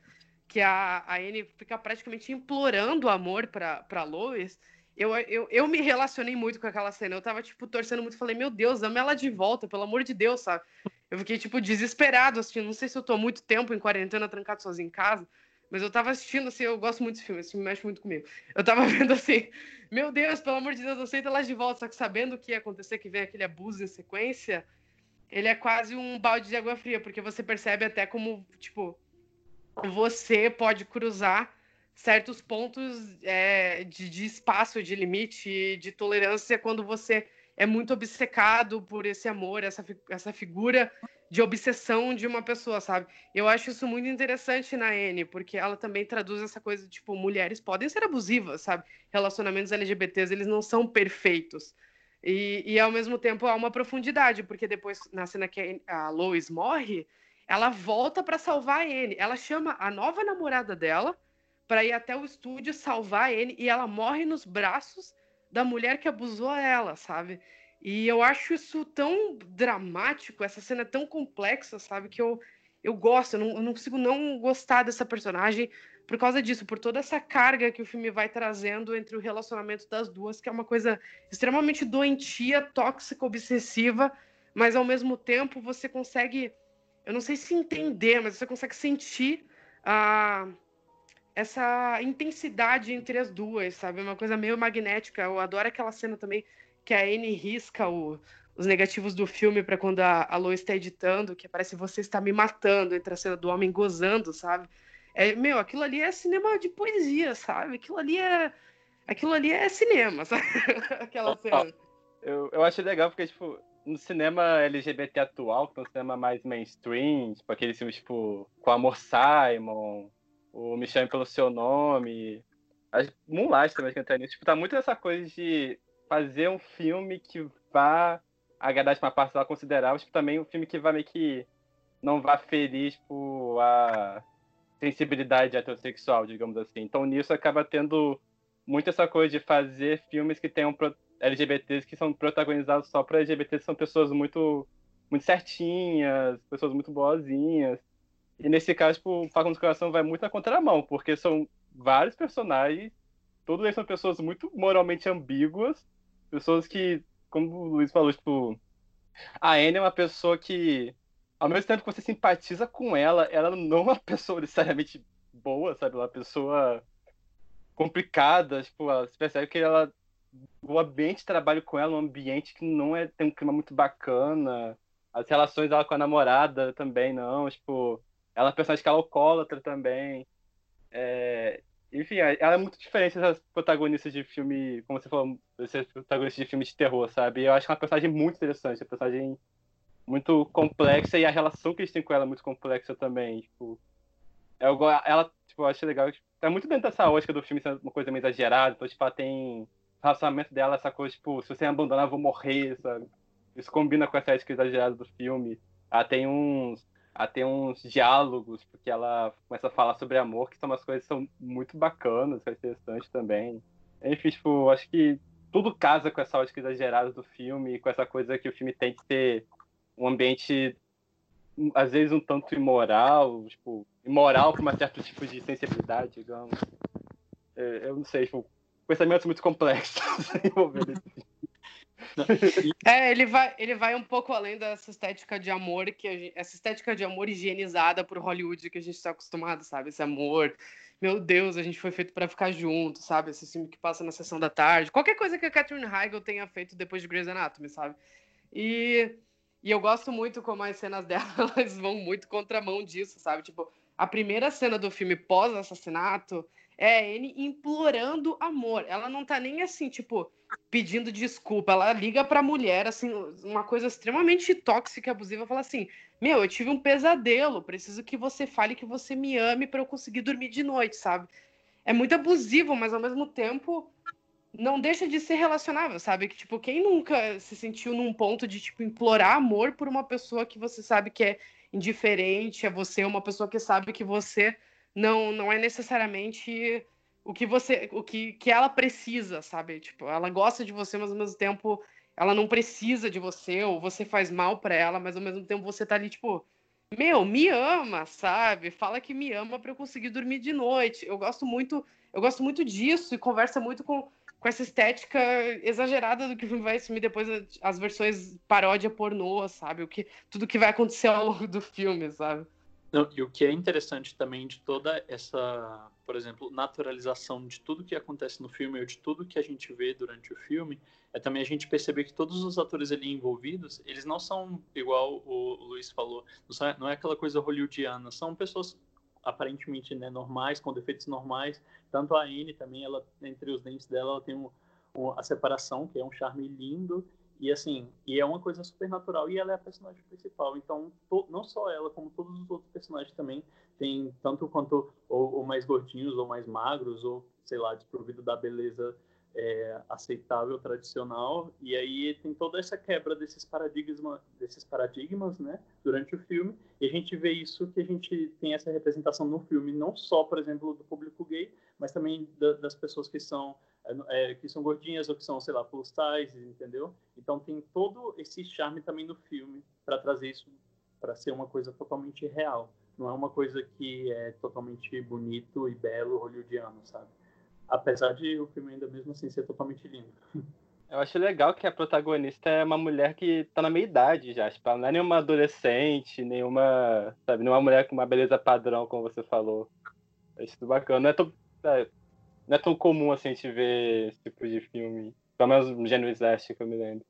que a, a Anne fica praticamente implorando amor pra, pra Lois, eu, eu, eu me relacionei muito com aquela cena. Eu tava, tipo, torcendo muito. Falei, meu Deus, ama ela de volta, pelo amor de Deus, sabe? Eu fiquei, tipo, desesperado assistindo. Não sei se eu tô muito tempo em quarentena, trancado sozinho em casa, mas eu tava assistindo, assim, eu gosto muito desse filme, esse filme mexe muito comigo. Eu tava vendo assim, meu Deus, pelo amor de Deus, aceita ela de volta. Só que sabendo o que ia acontecer, que vem aquele abuso em sequência, ele é quase um balde de água fria, porque você percebe até como, tipo, você pode cruzar certos pontos é, de, de, espaço, de limite, de tolerância quando você é muito obcecado por esse amor, essa, essa figura de obsessão de uma pessoa, sabe? Eu acho isso muito interessante na N, porque ela também traduz essa coisa, tipo, mulheres podem ser abusivas, sabe? Relacionamentos LGBTs, eles não são perfeitos. E, e ao mesmo tempo há uma profundidade, porque depois, na cena que a Lois morre, ela volta para salvar Anne. Ela chama a nova namorada dela para ir até o estúdio salvar Anne e ela morre nos braços da mulher que abusou ela, sabe? E eu acho isso tão dramático, essa cena é tão complexa, sabe? Que eu, eu gosto, eu não, eu não consigo não gostar dessa personagem por causa disso, por toda essa carga que o filme vai trazendo entre o relacionamento das duas, que é uma coisa extremamente doentia, tóxica, obsessiva, mas ao mesmo tempo você consegue eu não sei se entender, mas você consegue sentir a, essa intensidade entre as duas, sabe? É uma coisa meio magnética. Eu adoro aquela cena também que a Anne risca o, os negativos do filme para quando a, a Lois está editando, que parece você está me matando entre a cena do homem gozando, sabe? É, meu, aquilo ali é cinema de poesia, sabe? Aquilo ali é. Aquilo ali é cinema, sabe? Aquela cena. Eu, eu acho legal porque, tipo, no cinema LGBT atual, que é um cinema mais mainstream, tipo aqueles filmes tipo Com Amor Simon, o Me Chame Pelo Seu Nome, as Moonlight também que entra nisso, tipo, tá muito essa coisa de fazer um filme que vá agradar tipo, uma parcela considerável, tipo, também um filme que vai meio que não vá ferir tipo, a sensibilidade heterossexual, digamos assim. Então nisso acaba tendo muito essa coisa de fazer filmes que tenham LGBTs que são protagonizados só para LGBTs são pessoas muito muito certinhas, pessoas muito boazinhas. E nesse caso, tipo, o Facundo do Coração vai muito na contramão, porque são vários personagens, todos eles são pessoas muito moralmente ambíguas, pessoas que, como o Luiz falou, tipo, a Anne é uma pessoa que, ao mesmo tempo que você simpatiza com ela, ela não é uma pessoa necessariamente boa, sabe? É uma pessoa complicada, tipo, você percebe que ela o ambiente de trabalho com ela é um ambiente que não é tem um clima muito bacana. As relações dela com a namorada também não, tipo, ela é personagem que é alcoólatra também. É, enfim, ela é muito diferente das protagonistas de filme, como você falou, desses protagonistas de filme de terror, sabe? Eu acho que é uma personagem muito interessante, uma personagem muito complexa e a relação que eles têm com ela é muito complexa também, tipo, Eu, ela, tipo, eu acho legal. Tá muito dentro dessa ótica do filme, uma coisa meio exagerada. Então, tipo, ela tem. Relacionamento dela, essa coisa, tipo, se você me abandonar, eu vou morrer, sabe? Isso combina com essa ética exagerada do filme. Ela tem uns. Ela tem uns diálogos, porque ela começa a falar sobre amor, que são umas coisas que são muito bacanas, que é interessante também. Enfim, tipo, acho que tudo casa com essa ótica exagerada do filme, com essa coisa que o filme tem que ter um ambiente, às vezes, um tanto imoral, tipo, imoral para um certo tipo de sensibilidade, digamos. Eu não sei, tipo, pensamentos muito complexos envolvendo É, ele vai, ele vai um pouco além dessa estética de amor, que gente, essa estética de amor higienizada por Hollywood que a gente está acostumado, sabe? Esse amor meu Deus, a gente foi feito para ficar junto, sabe? Esse filme que passa na sessão da tarde. Qualquer coisa que a Catherine Heigl tenha feito depois de Grey's Anatomy, sabe? E, e eu gosto muito como as cenas dela elas vão muito contramão disso, sabe? Tipo, a primeira cena do filme pós-assassinato é ele implorando amor. Ela não tá nem assim, tipo, pedindo desculpa. Ela liga pra mulher, assim, uma coisa extremamente tóxica e abusiva, fala assim: Meu, eu tive um pesadelo, preciso que você fale que você me ame para eu conseguir dormir de noite, sabe? É muito abusivo, mas ao mesmo tempo não deixa de ser relacionável, sabe? Que, tipo, quem nunca se sentiu num ponto de, tipo, implorar amor por uma pessoa que você sabe que é indiferente a você, uma pessoa que sabe que você não, não é necessariamente o que você, o que, que ela precisa, sabe? Tipo, ela gosta de você, mas ao mesmo tempo ela não precisa de você, ou você faz mal para ela, mas ao mesmo tempo você tá ali, tipo, meu, me ama, sabe? Fala que me ama para eu conseguir dormir de noite. Eu gosto muito, eu gosto muito disso e conversa muito com, com essa estética exagerada do que vai assumir depois as versões paródia pornô, sabe? O que tudo que vai acontecer ao longo do filme, sabe? Não, e o que é interessante também de toda essa, por exemplo, naturalização de tudo que acontece no filme ou de tudo que a gente vê durante o filme, é também a gente perceber que todos os atores ali envolvidos, eles não são igual o, Luiz falou, não é aquela coisa hollywoodiana, são pessoas aparentemente né, normais, com defeitos normais. Tanto a Anne também, ela entre os dentes dela, ela tem um, um, a separação, que é um charme lindo, e assim, e é uma coisa super natural e ela é a personagem principal. Então, to, não só ela, como todos os outros personagens também tem tanto quanto ou, ou mais gordinhos ou mais magros ou sei lá, desprovido da beleza é, aceitável, tradicional. E aí tem toda essa quebra desses paradigmas, desses paradigmas, né, durante o filme. E a gente vê isso que a gente tem essa representação no filme, não só, por exemplo, do público gay, mas também da, das pessoas que são é, que são gordinhas ou que são, sei lá, plus size, entendeu? Então tem todo esse charme também no filme para trazer isso para ser uma coisa totalmente real. Não é uma coisa que é totalmente bonito e belo hollywoodiano, sabe? Apesar de o filme ainda mesmo assim ser totalmente lindo. Eu acho legal que a protagonista é uma mulher que tá na meia idade já. Tipo, ela não é nenhuma adolescente, nenhuma. Sabe, nenhuma mulher com uma beleza padrão, como você falou. Acho isso bacana. Não é tão, é, não é tão comum assim a gente ver esse tipo de filme. Pelo menos no gênero Slash, que eu me lembro.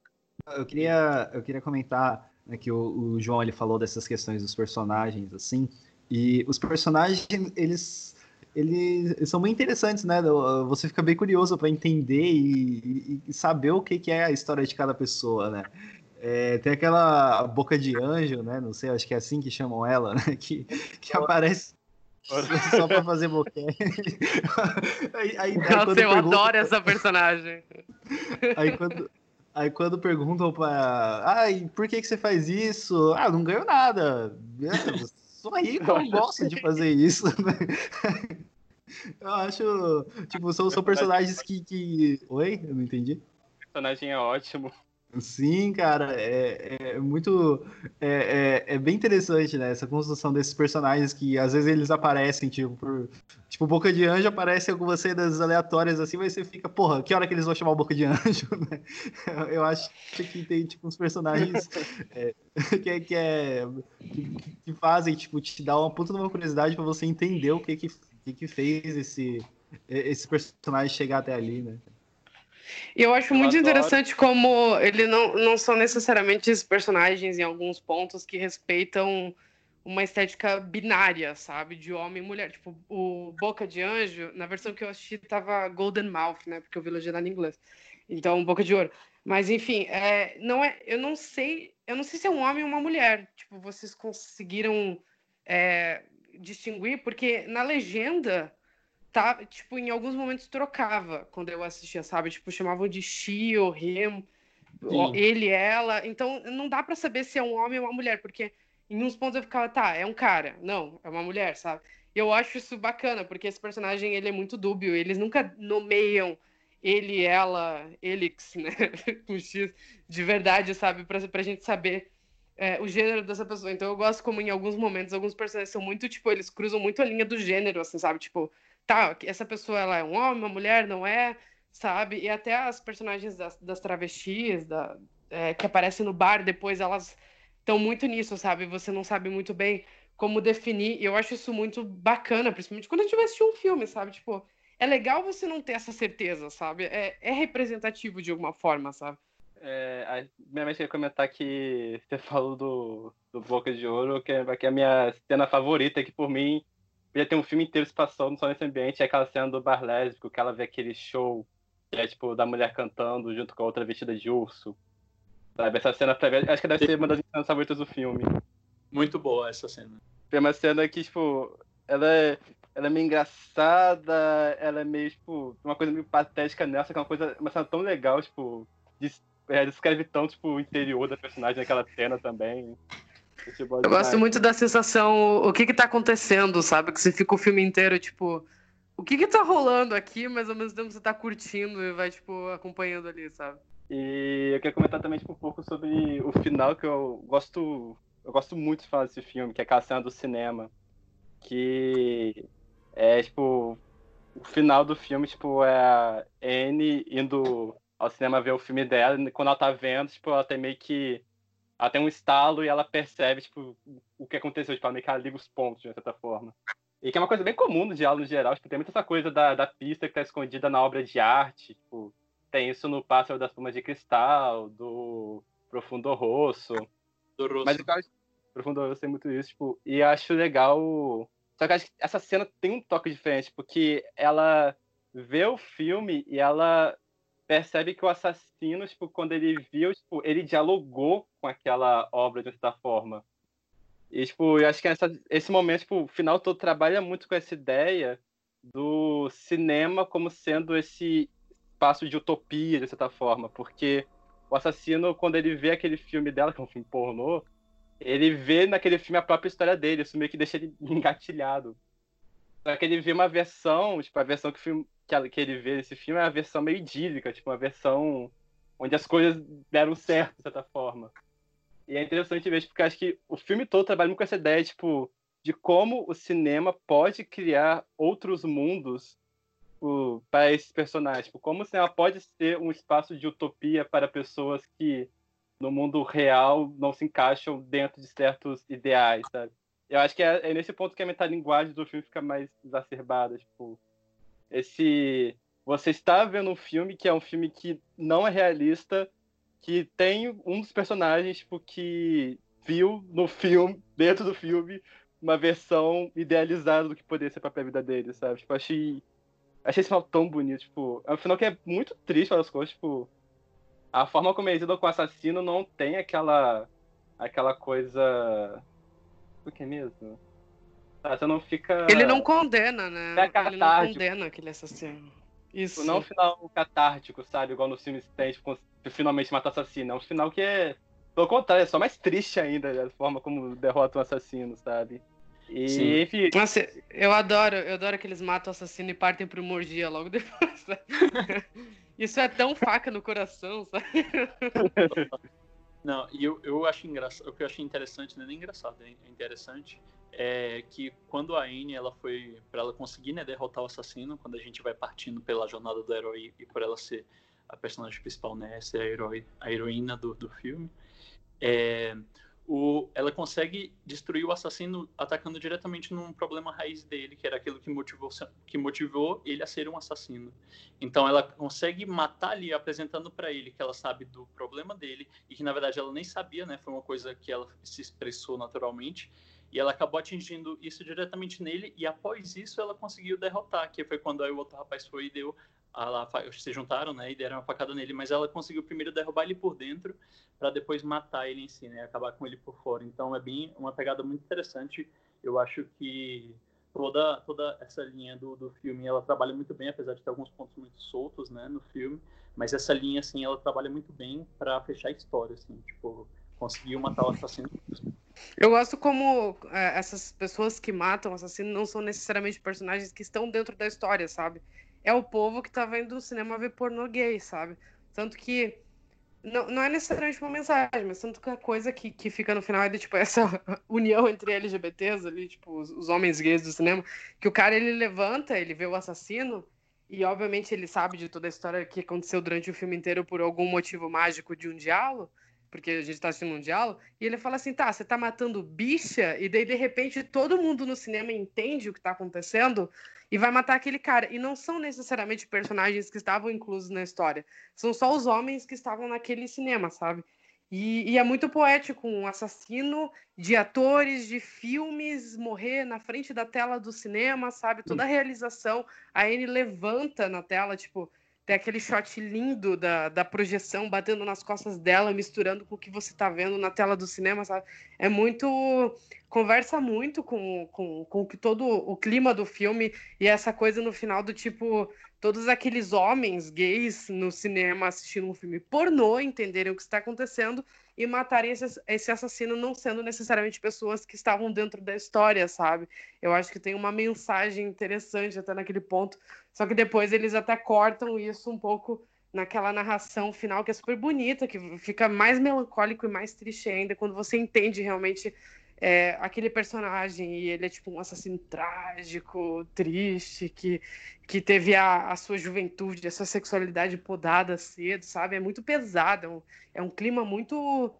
Eu queria, eu queria comentar né, que o, o, João ele falou dessas questões dos personagens, assim. E os personagens, eles, eles são muito interessantes, né? Você fica bem curioso para entender e, e, saber o que, que é a história de cada pessoa, né? É, tem aquela boca de anjo, né? Não sei, acho que é assim que chamam ela, né? Que, que aparece só pra fazer boquete. aí, aí, Nossa, eu perguntam... adoro essa personagem. Aí quando, aí quando perguntam pra. Ai, por que, que você faz isso? Ah, não ganho nada. Sou rico, eu não gosto de fazer isso. Eu acho. Tipo, são, são personagens que, que. Oi? Eu não entendi. O personagem é ótimo. Sim, cara, é, é muito. É, é, é, bem interessante, né? Essa construção desses personagens que às vezes eles aparecem, tipo, por, tipo, Boca de Anjo aparece algumas cenas aleatórias assim, mas você fica, porra, que hora que eles vão chamar o Boca de Anjo, né? Eu acho que tem, tipo, uns personagens é, que, que, é, que, que, fazem, tipo, te dar uma puta de uma curiosidade pra você entender o que que, que, que fez esse, esse personagem chegar até ali, né? E eu acho eu muito adoro. interessante como ele não, não são necessariamente esses personagens em alguns pontos que respeitam uma estética binária, sabe? De homem e mulher. Tipo, o Boca de Anjo, na versão que eu assisti, tava Golden Mouth, né? Porque eu vi legendado em inglês. Então, Boca de Ouro. Mas, enfim, é, não é, eu não sei... Eu não sei se é um homem ou uma mulher. Tipo, vocês conseguiram... É, distinguir, porque na legenda, tá, tipo, em alguns momentos trocava quando eu assistia, sabe? Tipo, chamavam de she ou him, ele, ela. Então, não dá para saber se é um homem ou uma mulher, porque em uns pontos eu ficava, tá, é um cara. Não, é uma mulher, sabe? E eu acho isso bacana, porque esse personagem, ele é muito dúbio. Eles nunca nomeiam ele, ela, Elix, né? Com X, de verdade, sabe? Pra, pra gente saber é, o gênero dessa pessoa. Então eu gosto como em alguns momentos, alguns personagens são muito, tipo, eles cruzam muito a linha do gênero, assim, sabe? Tipo, tá, essa pessoa, ela é um homem, uma mulher, não é, sabe? E até as personagens das, das travestis, da, é, que aparecem no bar depois, elas estão muito nisso, sabe? Você não sabe muito bem como definir. E eu acho isso muito bacana, principalmente quando a gente vai assistir um filme, sabe? Tipo, é legal você não ter essa certeza, sabe? É, é representativo de alguma forma, sabe? É, mãe queria comentar que você falou do, do Boca de Ouro, que é, que é a minha cena favorita, que por mim ia ter um filme inteiro se passando só nesse ambiente, é aquela cena do bar lésbico, que ela vê aquele show que é tipo da mulher cantando junto com a outra vestida de urso. Sabe? Essa cena pra mim, acho que deve ser uma das cenas favoritas do filme. Muito boa essa cena. É uma cena que, tipo, ela é, ela é meio engraçada, ela é meio, tipo, uma coisa meio patética nessa, que é uma coisa, uma cena tão legal, tipo, é, descreve tão, tipo, o interior da personagem naquela cena também. Eu gosto muito da sensação, o que que tá acontecendo, sabe? Que você fica o filme inteiro, tipo, o que que tá rolando aqui, mas ao mesmo tempo você tá curtindo e vai, tipo, acompanhando ali, sabe? E eu queria comentar também, tipo, um pouco sobre o final, que eu gosto, eu gosto muito de falar desse filme, que é aquela cena do cinema, que é, tipo, o final do filme, tipo, é a Anne indo ao cinema ver o filme dela, e quando ela tá vendo, tipo, ela tem meio que. Ela tem um estalo e ela percebe, tipo, o que aconteceu, tipo, ela meio que ela liga os pontos, de certa forma. E que é uma coisa bem comum no diálogo no geral, tipo, tem muita essa coisa da, da pista que tá escondida na obra de arte, tipo, tem isso no Pássaro das Plumas de Cristal, do Profundo Rosso. Do Rosso. Mas eu acho, Profundo Rosso tem muito isso, tipo, e acho legal só que acho que essa cena tem um toque diferente, porque ela vê o filme e ela percebe que o assassino, tipo, quando ele viu, tipo, ele dialogou com aquela obra de certa forma. E, tipo, eu acho que essa, esse momento, tipo, o final todo trabalha muito com essa ideia do cinema como sendo esse espaço de utopia, de certa forma, porque o assassino, quando ele vê aquele filme dela, que é um filme pornô, ele vê naquele filme a própria história dele, isso meio que deixa ele engatilhado. Só que ele vê uma versão, tipo, a versão que, filme, que, que ele vê nesse filme é uma versão meio idílica, tipo, uma versão onde as coisas deram certo, de certa forma. E é interessante ver, porque acho que o filme todo trabalha muito com essa ideia, tipo, de como o cinema pode criar outros mundos tipo, para esses personagens. Tipo, como o cinema pode ser um espaço de utopia para pessoas que no mundo real não se encaixam dentro de certos ideais, sabe? Eu acho que é, é nesse ponto que a metalinguagem do filme fica mais exacerbada, tipo, esse você está vendo um filme que é um filme que não é realista, que tem um dos personagens tipo, que viu no filme, dentro do filme, uma versão idealizada do que poderia ser a própria vida dele, sabe? Tipo, achei achei esse final tão bonito, tipo, é um final que é muito triste pelas coisas, tipo, a forma como eles lidam com o assassino não tem aquela aquela coisa o que mesmo? Ah, você não fica Ele não condena, né? É ele não condena aquele assassino. Isso. Não é um final catártico, sabe? Igual no filme tem, tipo, finalmente mata o assassino. É um final que é. Pelo contrário, é só mais triste ainda a forma como derrota o assassino, sabe? E, Sim. enfim. Nossa, eu adoro, eu adoro que eles matam o assassino e partem pro Morgia logo depois. Isso é tão faca no coração, sabe? Não, e eu, eu acho engraçado, o que eu achei interessante, não é nem engraçado, é interessante, é que quando a Anne, ela foi, para ela conseguir, né, derrotar o assassino, quando a gente vai partindo pela jornada do herói e por ela ser a personagem principal, né, ser a, herói, a heroína do, do filme, é, o, ela consegue destruir o assassino atacando diretamente num problema raiz dele, que era aquilo que motivou, que motivou ele a ser um assassino. Então ela consegue matar ali, apresentando para ele que ela sabe do problema dele e que na verdade ela nem sabia, né? Foi uma coisa que ela se expressou naturalmente. E ela acabou atingindo isso diretamente nele, e após isso ela conseguiu derrotar, que foi quando aí o outro rapaz foi e deu lá, se juntaram, né, e deram uma facada nele, mas ela conseguiu primeiro derrubar ele por dentro para depois matar ele em si, né, acabar com ele por fora. Então é bem uma pegada muito interessante Eu acho que toda, toda essa linha do, do filme, ela trabalha muito bem, apesar de ter alguns pontos muito soltos, né, no filme, mas essa linha, assim, ela trabalha muito bem para fechar a história, assim, tipo, conseguir matar o assassino. Eu gosto como é, essas pessoas que matam o assassino não são necessariamente personagens que estão dentro da história, sabe? É o povo que tá vendo o cinema ver pornô gay, sabe? Tanto que não, não é necessariamente uma mensagem, mas tanto que a coisa que, que fica no final é de, tipo, essa união entre LGBTs ali, tipo, os, os, homens gays do cinema, que o cara, ele levanta, ele vê o assassino, e obviamente ele sabe de toda a história que aconteceu durante o filme inteiro por algum motivo mágico de um diálogo, porque a gente tá assistindo diálogo, e ele fala assim, tá, você tá matando bicha, e daí, de repente, todo mundo no cinema entende o que tá acontecendo, e vai matar aquele cara. E não são necessariamente personagens que estavam inclusos na história. São só os homens que estavam naquele cinema, sabe? E, e, é muito poético um assassino de atores de filmes morrer na frente da tela do cinema, sabe? Toda a realização. A Anne levanta na tela, tipo, tem aquele shot lindo da, da projeção batendo nas costas dela, misturando com o que você está vendo na tela do cinema, sabe? É muito. Conversa muito com, com, com todo o clima do filme e essa coisa no final do tipo. Todos aqueles homens gays no cinema assistindo um filme pornô entenderem o que está acontecendo e matarem esse, esse assassino não sendo necessariamente pessoas que estavam dentro da história, sabe? Eu acho que tem uma mensagem interessante até naquele ponto. Só que depois eles até cortam isso um pouco naquela narração final que é super bonita, que fica mais melancólico e mais triste ainda quando você entende realmente é, aquele personagem e ele é tipo um assassino trágico, triste, que, que teve a, a sua juventude, a sua sexualidade podada cedo, sabe? É muito pesado, é um, é um clima muito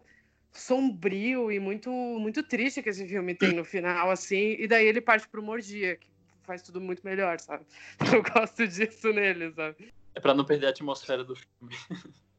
sombrio e muito muito triste que esse filme tem no final, assim, e daí ele parte pro Mordia, que faz tudo muito melhor, sabe? Eu gosto disso nele, sabe? É para não perder a atmosfera do filme.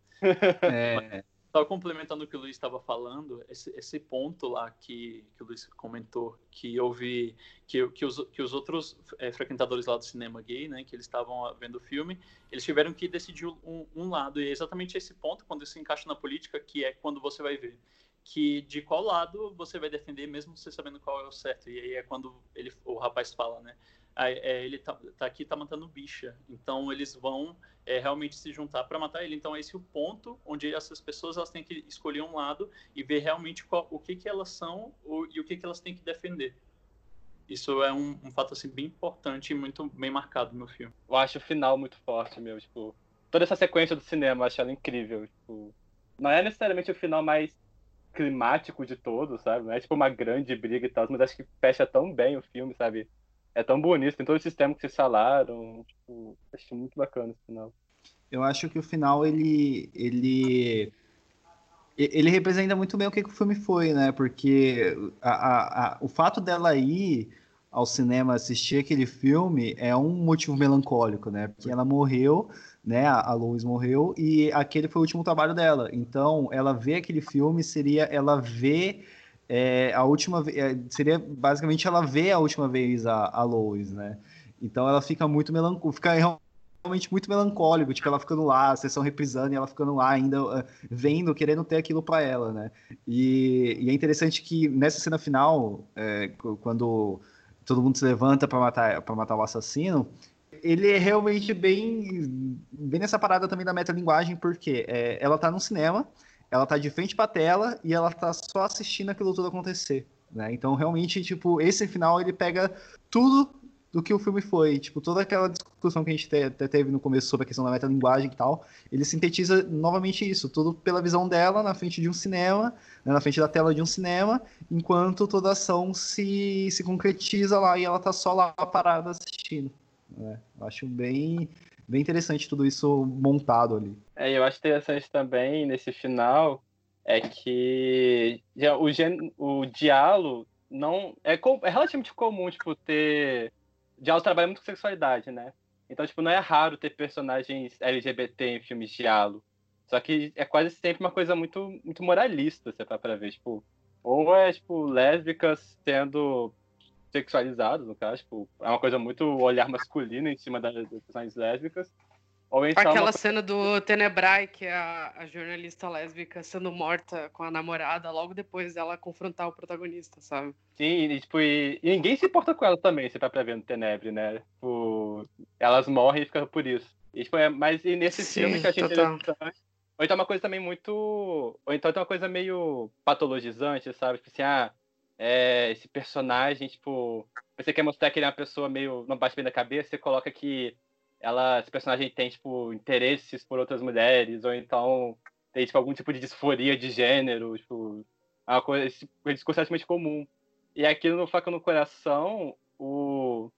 É. Só complementando o que o Luiz estava falando, esse, esse, ponto lá que, que o Luiz comentou, que houve, que, que, os, que os outros é, frequentadores lá do cinema gay, né, que eles estavam vendo o filme, eles tiveram que decidir um, um, lado, e é exatamente esse ponto, quando isso encaixa na política, que é quando você vai ver, que de qual lado você vai defender, mesmo você sabendo qual é o certo, e aí é quando ele, o rapaz fala, né, é, ele tá, tá, aqui tá matando bicha. Então eles vão é, realmente se juntar para matar ele. Então esse é o ponto onde essas pessoas elas têm que escolher um lado e ver realmente qual, o que que elas são o, e o que que elas têm que defender. Isso é um, um, fato assim bem importante e muito bem marcado no filme. Eu acho o final muito forte, meu. Tipo, toda essa sequência do cinema, eu acho ela incrível. Tipo, não é necessariamente o final mais climático de todos, sabe? Não é tipo uma grande briga e tal, mas acho que fecha tão bem o filme, sabe? É tão bonito, tem todo esse sistema que vocês falaram. Tipo, acho muito bacana esse final. Eu acho que o final ele. ele ele representa muito bem o que, que o filme foi, né? Porque a, a, a, o fato dela ir ao cinema assistir aquele filme é um motivo melancólico, né? Porque ela morreu, né? A Lois morreu e aquele foi o último trabalho dela. Então, ela vê aquele filme seria ela ver é, a última é, seria basicamente ela vê a última vez a, a Lois, né? Então ela fica muito melancólica, fica realmente muito melancólico, tipo ela ficando lá, a sessão reprisando e ela ficando lá ainda uh, vendo, querendo ter aquilo para ela, né? E, e, é interessante que nessa cena final, é, quando todo mundo se levanta para matar para matar o assassino, ele é realmente bem bem nessa parada também da metalinguagem, porque é, ela tá no cinema ela tá de frente pra tela e ela tá só assistindo aquilo tudo acontecer, né? Então, realmente, tipo, esse final, ele pega tudo do que o filme foi, tipo, toda aquela discussão que a gente até teve no começo sobre a questão da metalinguagem e tal, ele sintetiza novamente isso, tudo pela visão dela na frente de um cinema, né, na frente da tela de um cinema, enquanto toda a ação se, se concretiza lá e ela tá só lá parada assistindo. Né? Eu acho bem, bem interessante tudo isso montado ali. É, eu acho interessante também nesse final é que já, o, gen, o diálogo não é, é relativamente comum tipo ter diálogo trabalha muito com sexualidade, né? Então tipo não é raro ter personagens LGBT em filmes de diálogo. Só que é quase sempre uma coisa muito muito moralista, você para ver, tipo, ou é tipo lésbicas sendo sexualizados, no caso, tipo, é uma coisa muito olhar masculino em cima das personagens lésbicas, Aquela uma- cena do Tenebrae, que é a, a jornalista lésbica sendo morta com a namorada logo depois dela confrontar o protagonista, sabe? Sim, e, tipo, e, e ninguém se importa com ela também, você tá pra ver no Tenebre, né? Tipo, elas morrem e ficam por isso. E, tipo, é, mas e nesse Sim, filme que total. interessante. Ou então uma coisa também muito. Ou então tem uma coisa meio patologizante, sabe? Tipo assim, ah, é, esse personagem, tipo. Você quer mostrar que ele é uma pessoa meio. não bate bem da cabeça, você coloca que ela, esse personagem tem, tipo, interesses por outras mulheres, ou então tem, tipo, algum tipo de disforia de gênero, tipo. É uma coisa, esse discurso é altamente comum. E aqui no Faca no Coração, o...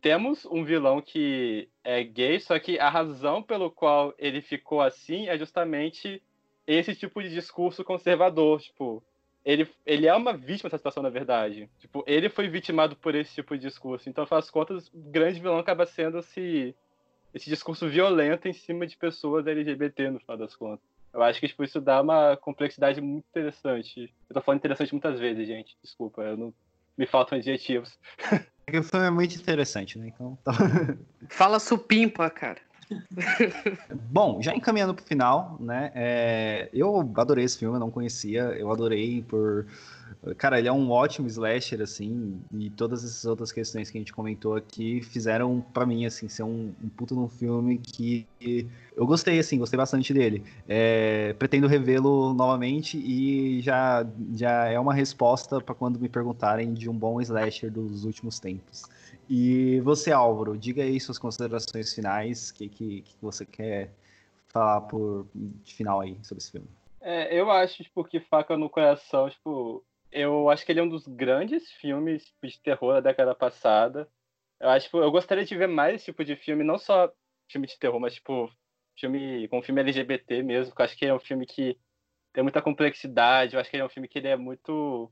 temos um vilão que é gay, só que a razão pelo qual ele ficou assim é justamente esse tipo de discurso conservador. Tipo, ele, ele é uma vítima dessa situação, na verdade. Tipo, ele foi vitimado por esse tipo de discurso. Então, das contas, o grande vilão acaba sendo esse, esse discurso violento em cima de pessoas LGBT, no final das contas. Eu acho que tipo, isso dá uma complexidade muito interessante. Eu tô falando interessante muitas vezes, gente. Desculpa, eu não... me faltam adjetivos. É que o filme é muito interessante, né? Então, tá- Fala supimpa, cara. Bom, já encaminhando pro final, né? é, eu adorei esse filme, eu não conhecia, eu adorei por. Cara, ele é um ótimo slasher, assim, e todas essas outras questões que a gente comentou aqui fizeram pra mim, assim, ser um, um puto num filme que eu gostei, assim, gostei bastante dele. É, pretendo revê-lo novamente e já, já é uma resposta pra quando me perguntarem de um bom slasher dos últimos tempos. E você, Álvaro, diga aí suas considerações finais, o que, que, que você quer falar por de final aí sobre esse filme. É, eu acho, tipo, que Faca no Coração, tipo, eu acho que ele é um dos grandes filmes tipo, de terror da década passada. Eu acho, tipo, eu gostaria de ver mais esse tipo de filme, não só filme de terror, mas, tipo, filme com filme LGBT mesmo, eu acho que é um filme que tem muita complexidade, eu acho que ele é um filme que ele é muito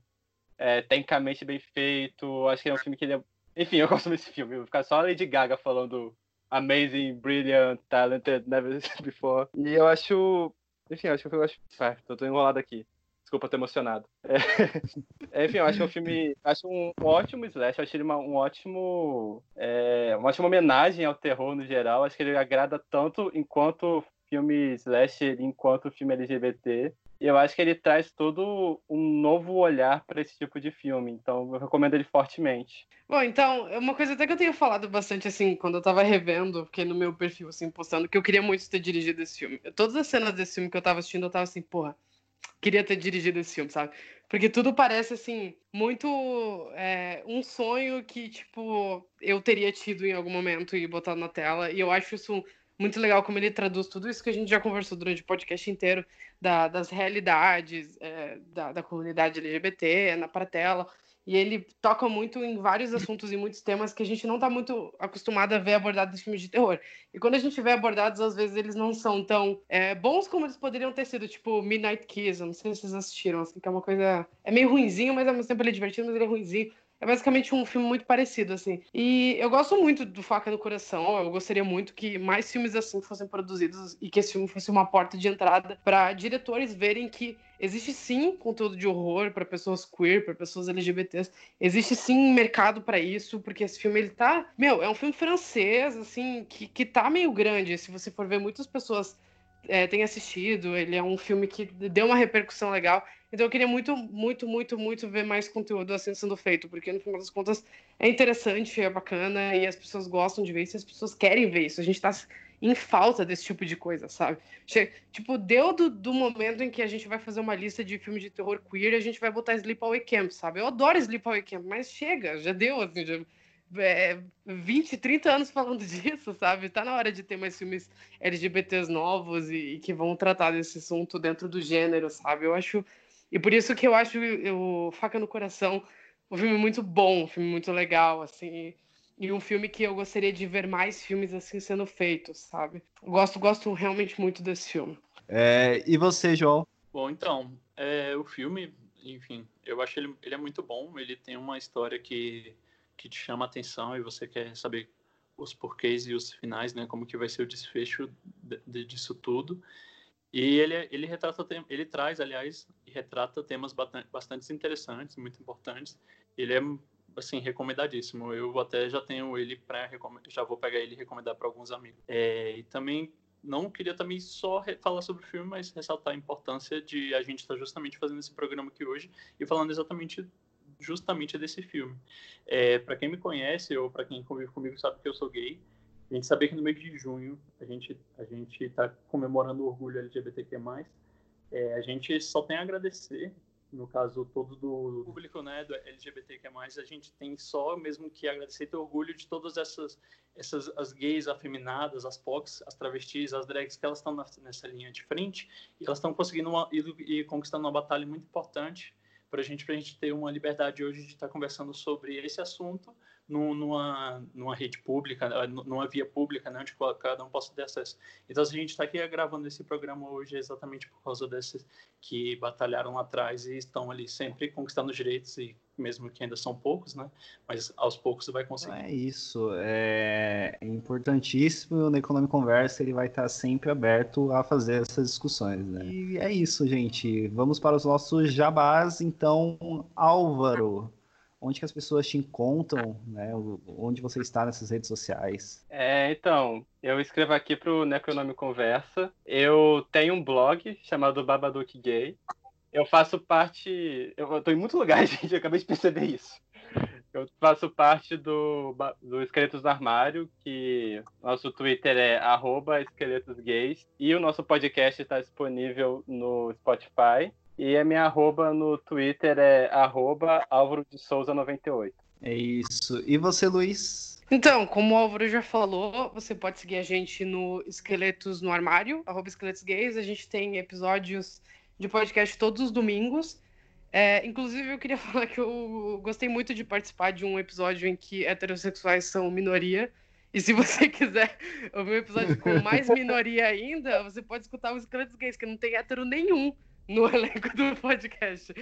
é, tecnicamente bem feito, eu acho que ele é um filme que ele é... Enfim, eu gosto desse filme, eu vou ficar só a Lady Gaga falando amazing, brilliant, talented, never before. E eu acho... Enfim, eu acho que eu acho... Ah, tô, tô enrolado aqui. Desculpa, tô emocionado. É, Enfim, eu acho é um filme. Acho um ótimo slash, acho ele uma, um ótimo. É, uma ótima homenagem ao terror no geral. Acho que ele agrada tanto enquanto filme slash, enquanto filme LGBT. Eu acho que ele traz todo um novo olhar para esse tipo de filme. Então eu recomendo ele fortemente. Bom, então, é uma coisa até que eu tenho falado bastante, assim, quando eu tava revendo, porque no meu perfil, assim, postando, que eu queria muito ter dirigido esse filme. Todas as cenas desse filme que eu tava assistindo, eu tava assim, porra, queria ter dirigido esse filme, sabe? Porque tudo parece, assim, muito é, um sonho que, tipo, eu teria tido em algum momento e botado na tela. E eu acho isso muito legal como ele traduz tudo isso que a gente já conversou durante o podcast inteiro, da, das realidades é, da, da comunidade LGBT na pra tela. E ele toca muito em vários assuntos e muitos temas que a gente não está muito acostumado a ver abordados em filmes de terror. E quando a gente vê abordados, às vezes eles não são tão é, bons como eles poderiam ter sido, tipo Midnight Kiss, não sei se vocês assistiram, assim, que é uma coisa... É meio ruinzinho, mas ao mesmo tempo ele é divertido, mas ele é ruinzinho. É basicamente um filme muito parecido, assim. E eu gosto muito do Faca no Coração. Eu gostaria muito que mais filmes assim fossem produzidos e que esse filme fosse uma porta de entrada para diretores verem que existe sim conteúdo de horror para pessoas queer, para pessoas LGBTs. Existe sim mercado para isso, porque esse filme ele tá, meu, é um filme francês assim que que tá meio grande. Se você for ver, muitas pessoas é, assistido. Ele é um filme que deu uma repercussão legal. Então eu queria muito, muito, muito, muito ver mais conteúdo assim sendo feito, porque no final das contas é interessante, é bacana e as pessoas gostam de ver isso, as pessoas querem ver isso. A gente tá em falta desse tipo de coisa, sabe? Che tipo, deu do, do, momento em que a gente vai fazer uma lista de filmes de terror queer e a gente vai botar Sleepaway Camp, sabe? Eu adoro Sleepaway Camp, mas chega, já deu, assim, já, é, 20, 30 anos falando disso, sabe? Tá na hora de ter mais filmes LGBTs novos e, e que vão tratar desse assunto dentro do gênero, sabe? Eu acho e por isso que eu acho o Faca no Coração um filme muito bom, um filme muito legal, assim, e um filme que eu gostaria de ver mais filmes assim sendo feitos, sabe? Gosto, gosto realmente muito desse filme. É, e você, João? Bom, então, é, o filme, enfim, eu acho ele, ele é muito bom, ele tem uma história que, que te chama a atenção e você quer saber os porquês e os finais, né, como que vai ser o desfecho de, de, disso tudo. E ele, ele retrata, ele traz, aliás, retrata temas bastante interessantes, muito importantes. Ele é assim, recomendadíssimo. Eu até já tenho ele para já vou pegar ele e recomendar para alguns amigos. É, e também não queria também só falar sobre o filme, mas ressaltar a importância de a gente estar tá justamente fazendo esse programa aqui hoje e falando exatamente justamente desse filme. É, para quem me conhece ou para quem convive comigo sabe que eu sou gay. A gente sabia que no mês de junho a gente a gente está comemorando o orgulho LGBTQ+. É, a gente só tem a agradecer no caso todo do público, né, do LGBTQ+, a gente tem só mesmo que agradecer e ter orgulho de todas essas, essas as gays afeminadas, as POCs, as travestis, as drags, que elas estão nessa linha de frente e elas estão conseguindo uma, e, e conquistando uma batalha muito importante para gente, a gente ter uma liberdade hoje de estar conversando sobre esse assunto numa, numa rede pública, eh, numa via pública, né, onde cada um possa ter acesso. Então, a gente está aqui gravando esse programa hoje exatamente por causa desses que batalharam lá atrás e estão ali sempre conquistando direitos e mesmo que ainda são poucos, né? Mas aos poucos você vai conseguir. É isso, é importantíssimo. O Necronome Conversa ele vai estar sempre aberto a fazer essas discussões, né? E é isso, gente. Vamos para os nossos jabás. Então, Álvaro, onde que as pessoas te encontram, né? Onde você está nessas redes sociais? É, então, eu escrevo aqui para o Necronome Conversa. Eu tenho um blog chamado Babadook Gay. Eu faço parte. Eu estou em muitos lugares, gente, eu acabei de perceber isso. Eu faço parte do, do Esqueletos do Armário, que nosso Twitter é esqueletosgays, e o nosso podcast está disponível no Spotify. E a minha arroba no Twitter é arroba Álvaro de Souza 98. É isso. E você, Luiz? Então, como o Álvaro já falou, você pode seguir a gente no Esqueletos no Armário, arroba Esqueletos Gays. A gente tem episódios de podcast todos os domingos. É, inclusive, eu queria falar que eu gostei muito de participar de um episódio em que heterossexuais são minoria. E se você quiser ouvir um episódio com mais minoria ainda, você pode escutar o Esqueletos Gays, que não tem hétero nenhum no elenco do podcast.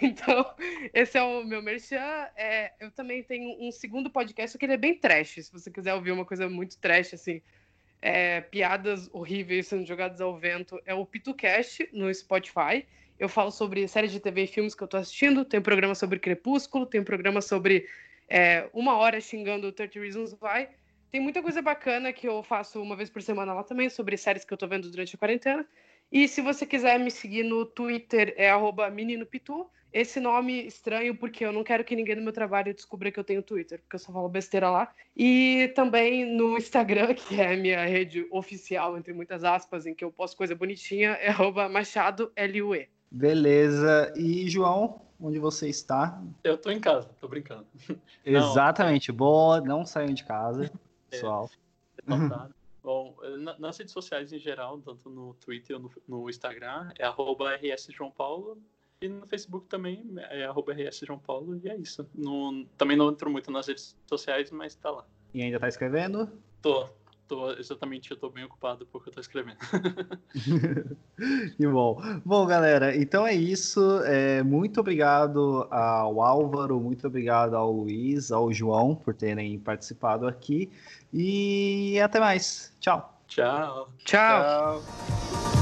Então, esse é o meu merchan. É, eu também tenho um segundo podcast, que ele é bem trash. Se você quiser ouvir uma coisa muito trash, assim, é, piadas horríveis sendo jogadas ao vento, é o PituCast no Spotify. Eu falo sobre séries de TV e filmes que eu tô assistindo. Tem um programa sobre Crepúsculo, tem um programa sobre é, uma hora xingando 30 Reasons Why. Tem muita coisa bacana que eu faço uma vez por semana lá também, sobre séries que eu tô vendo durante a quarentena. E se você quiser me seguir no Twitter, é meninopitu. Esse nome estranho, porque eu não quero que ninguém no meu trabalho descubra que eu tenho Twitter, porque eu só falo besteira lá. E também no Instagram, que é a minha rede oficial, entre muitas aspas, em que eu posto coisa bonitinha, é @machadolue. Beleza. E João, onde você está? Eu tô em casa, tô brincando. Exatamente. Não, Boa, não saiam de casa, é, pessoal. É, Bom, na, nas redes sociais em geral, tanto no Twitter ou no, no Instagram, é arroba RS João Paulo. E no Facebook também é arroba RS João Paulo. E é isso. No, também não entro muito nas redes sociais, mas tá lá. E ainda tá escrevendo? Tô. Tô, exatamente, eu tô bem ocupado porque eu tô escrevendo. que bom. Bom, galera, então é isso. É, muito obrigado ao Álvaro, muito obrigado ao Luiz, ao João por terem participado aqui. E até mais. Tchau. Tchau. Tchau. Tchau.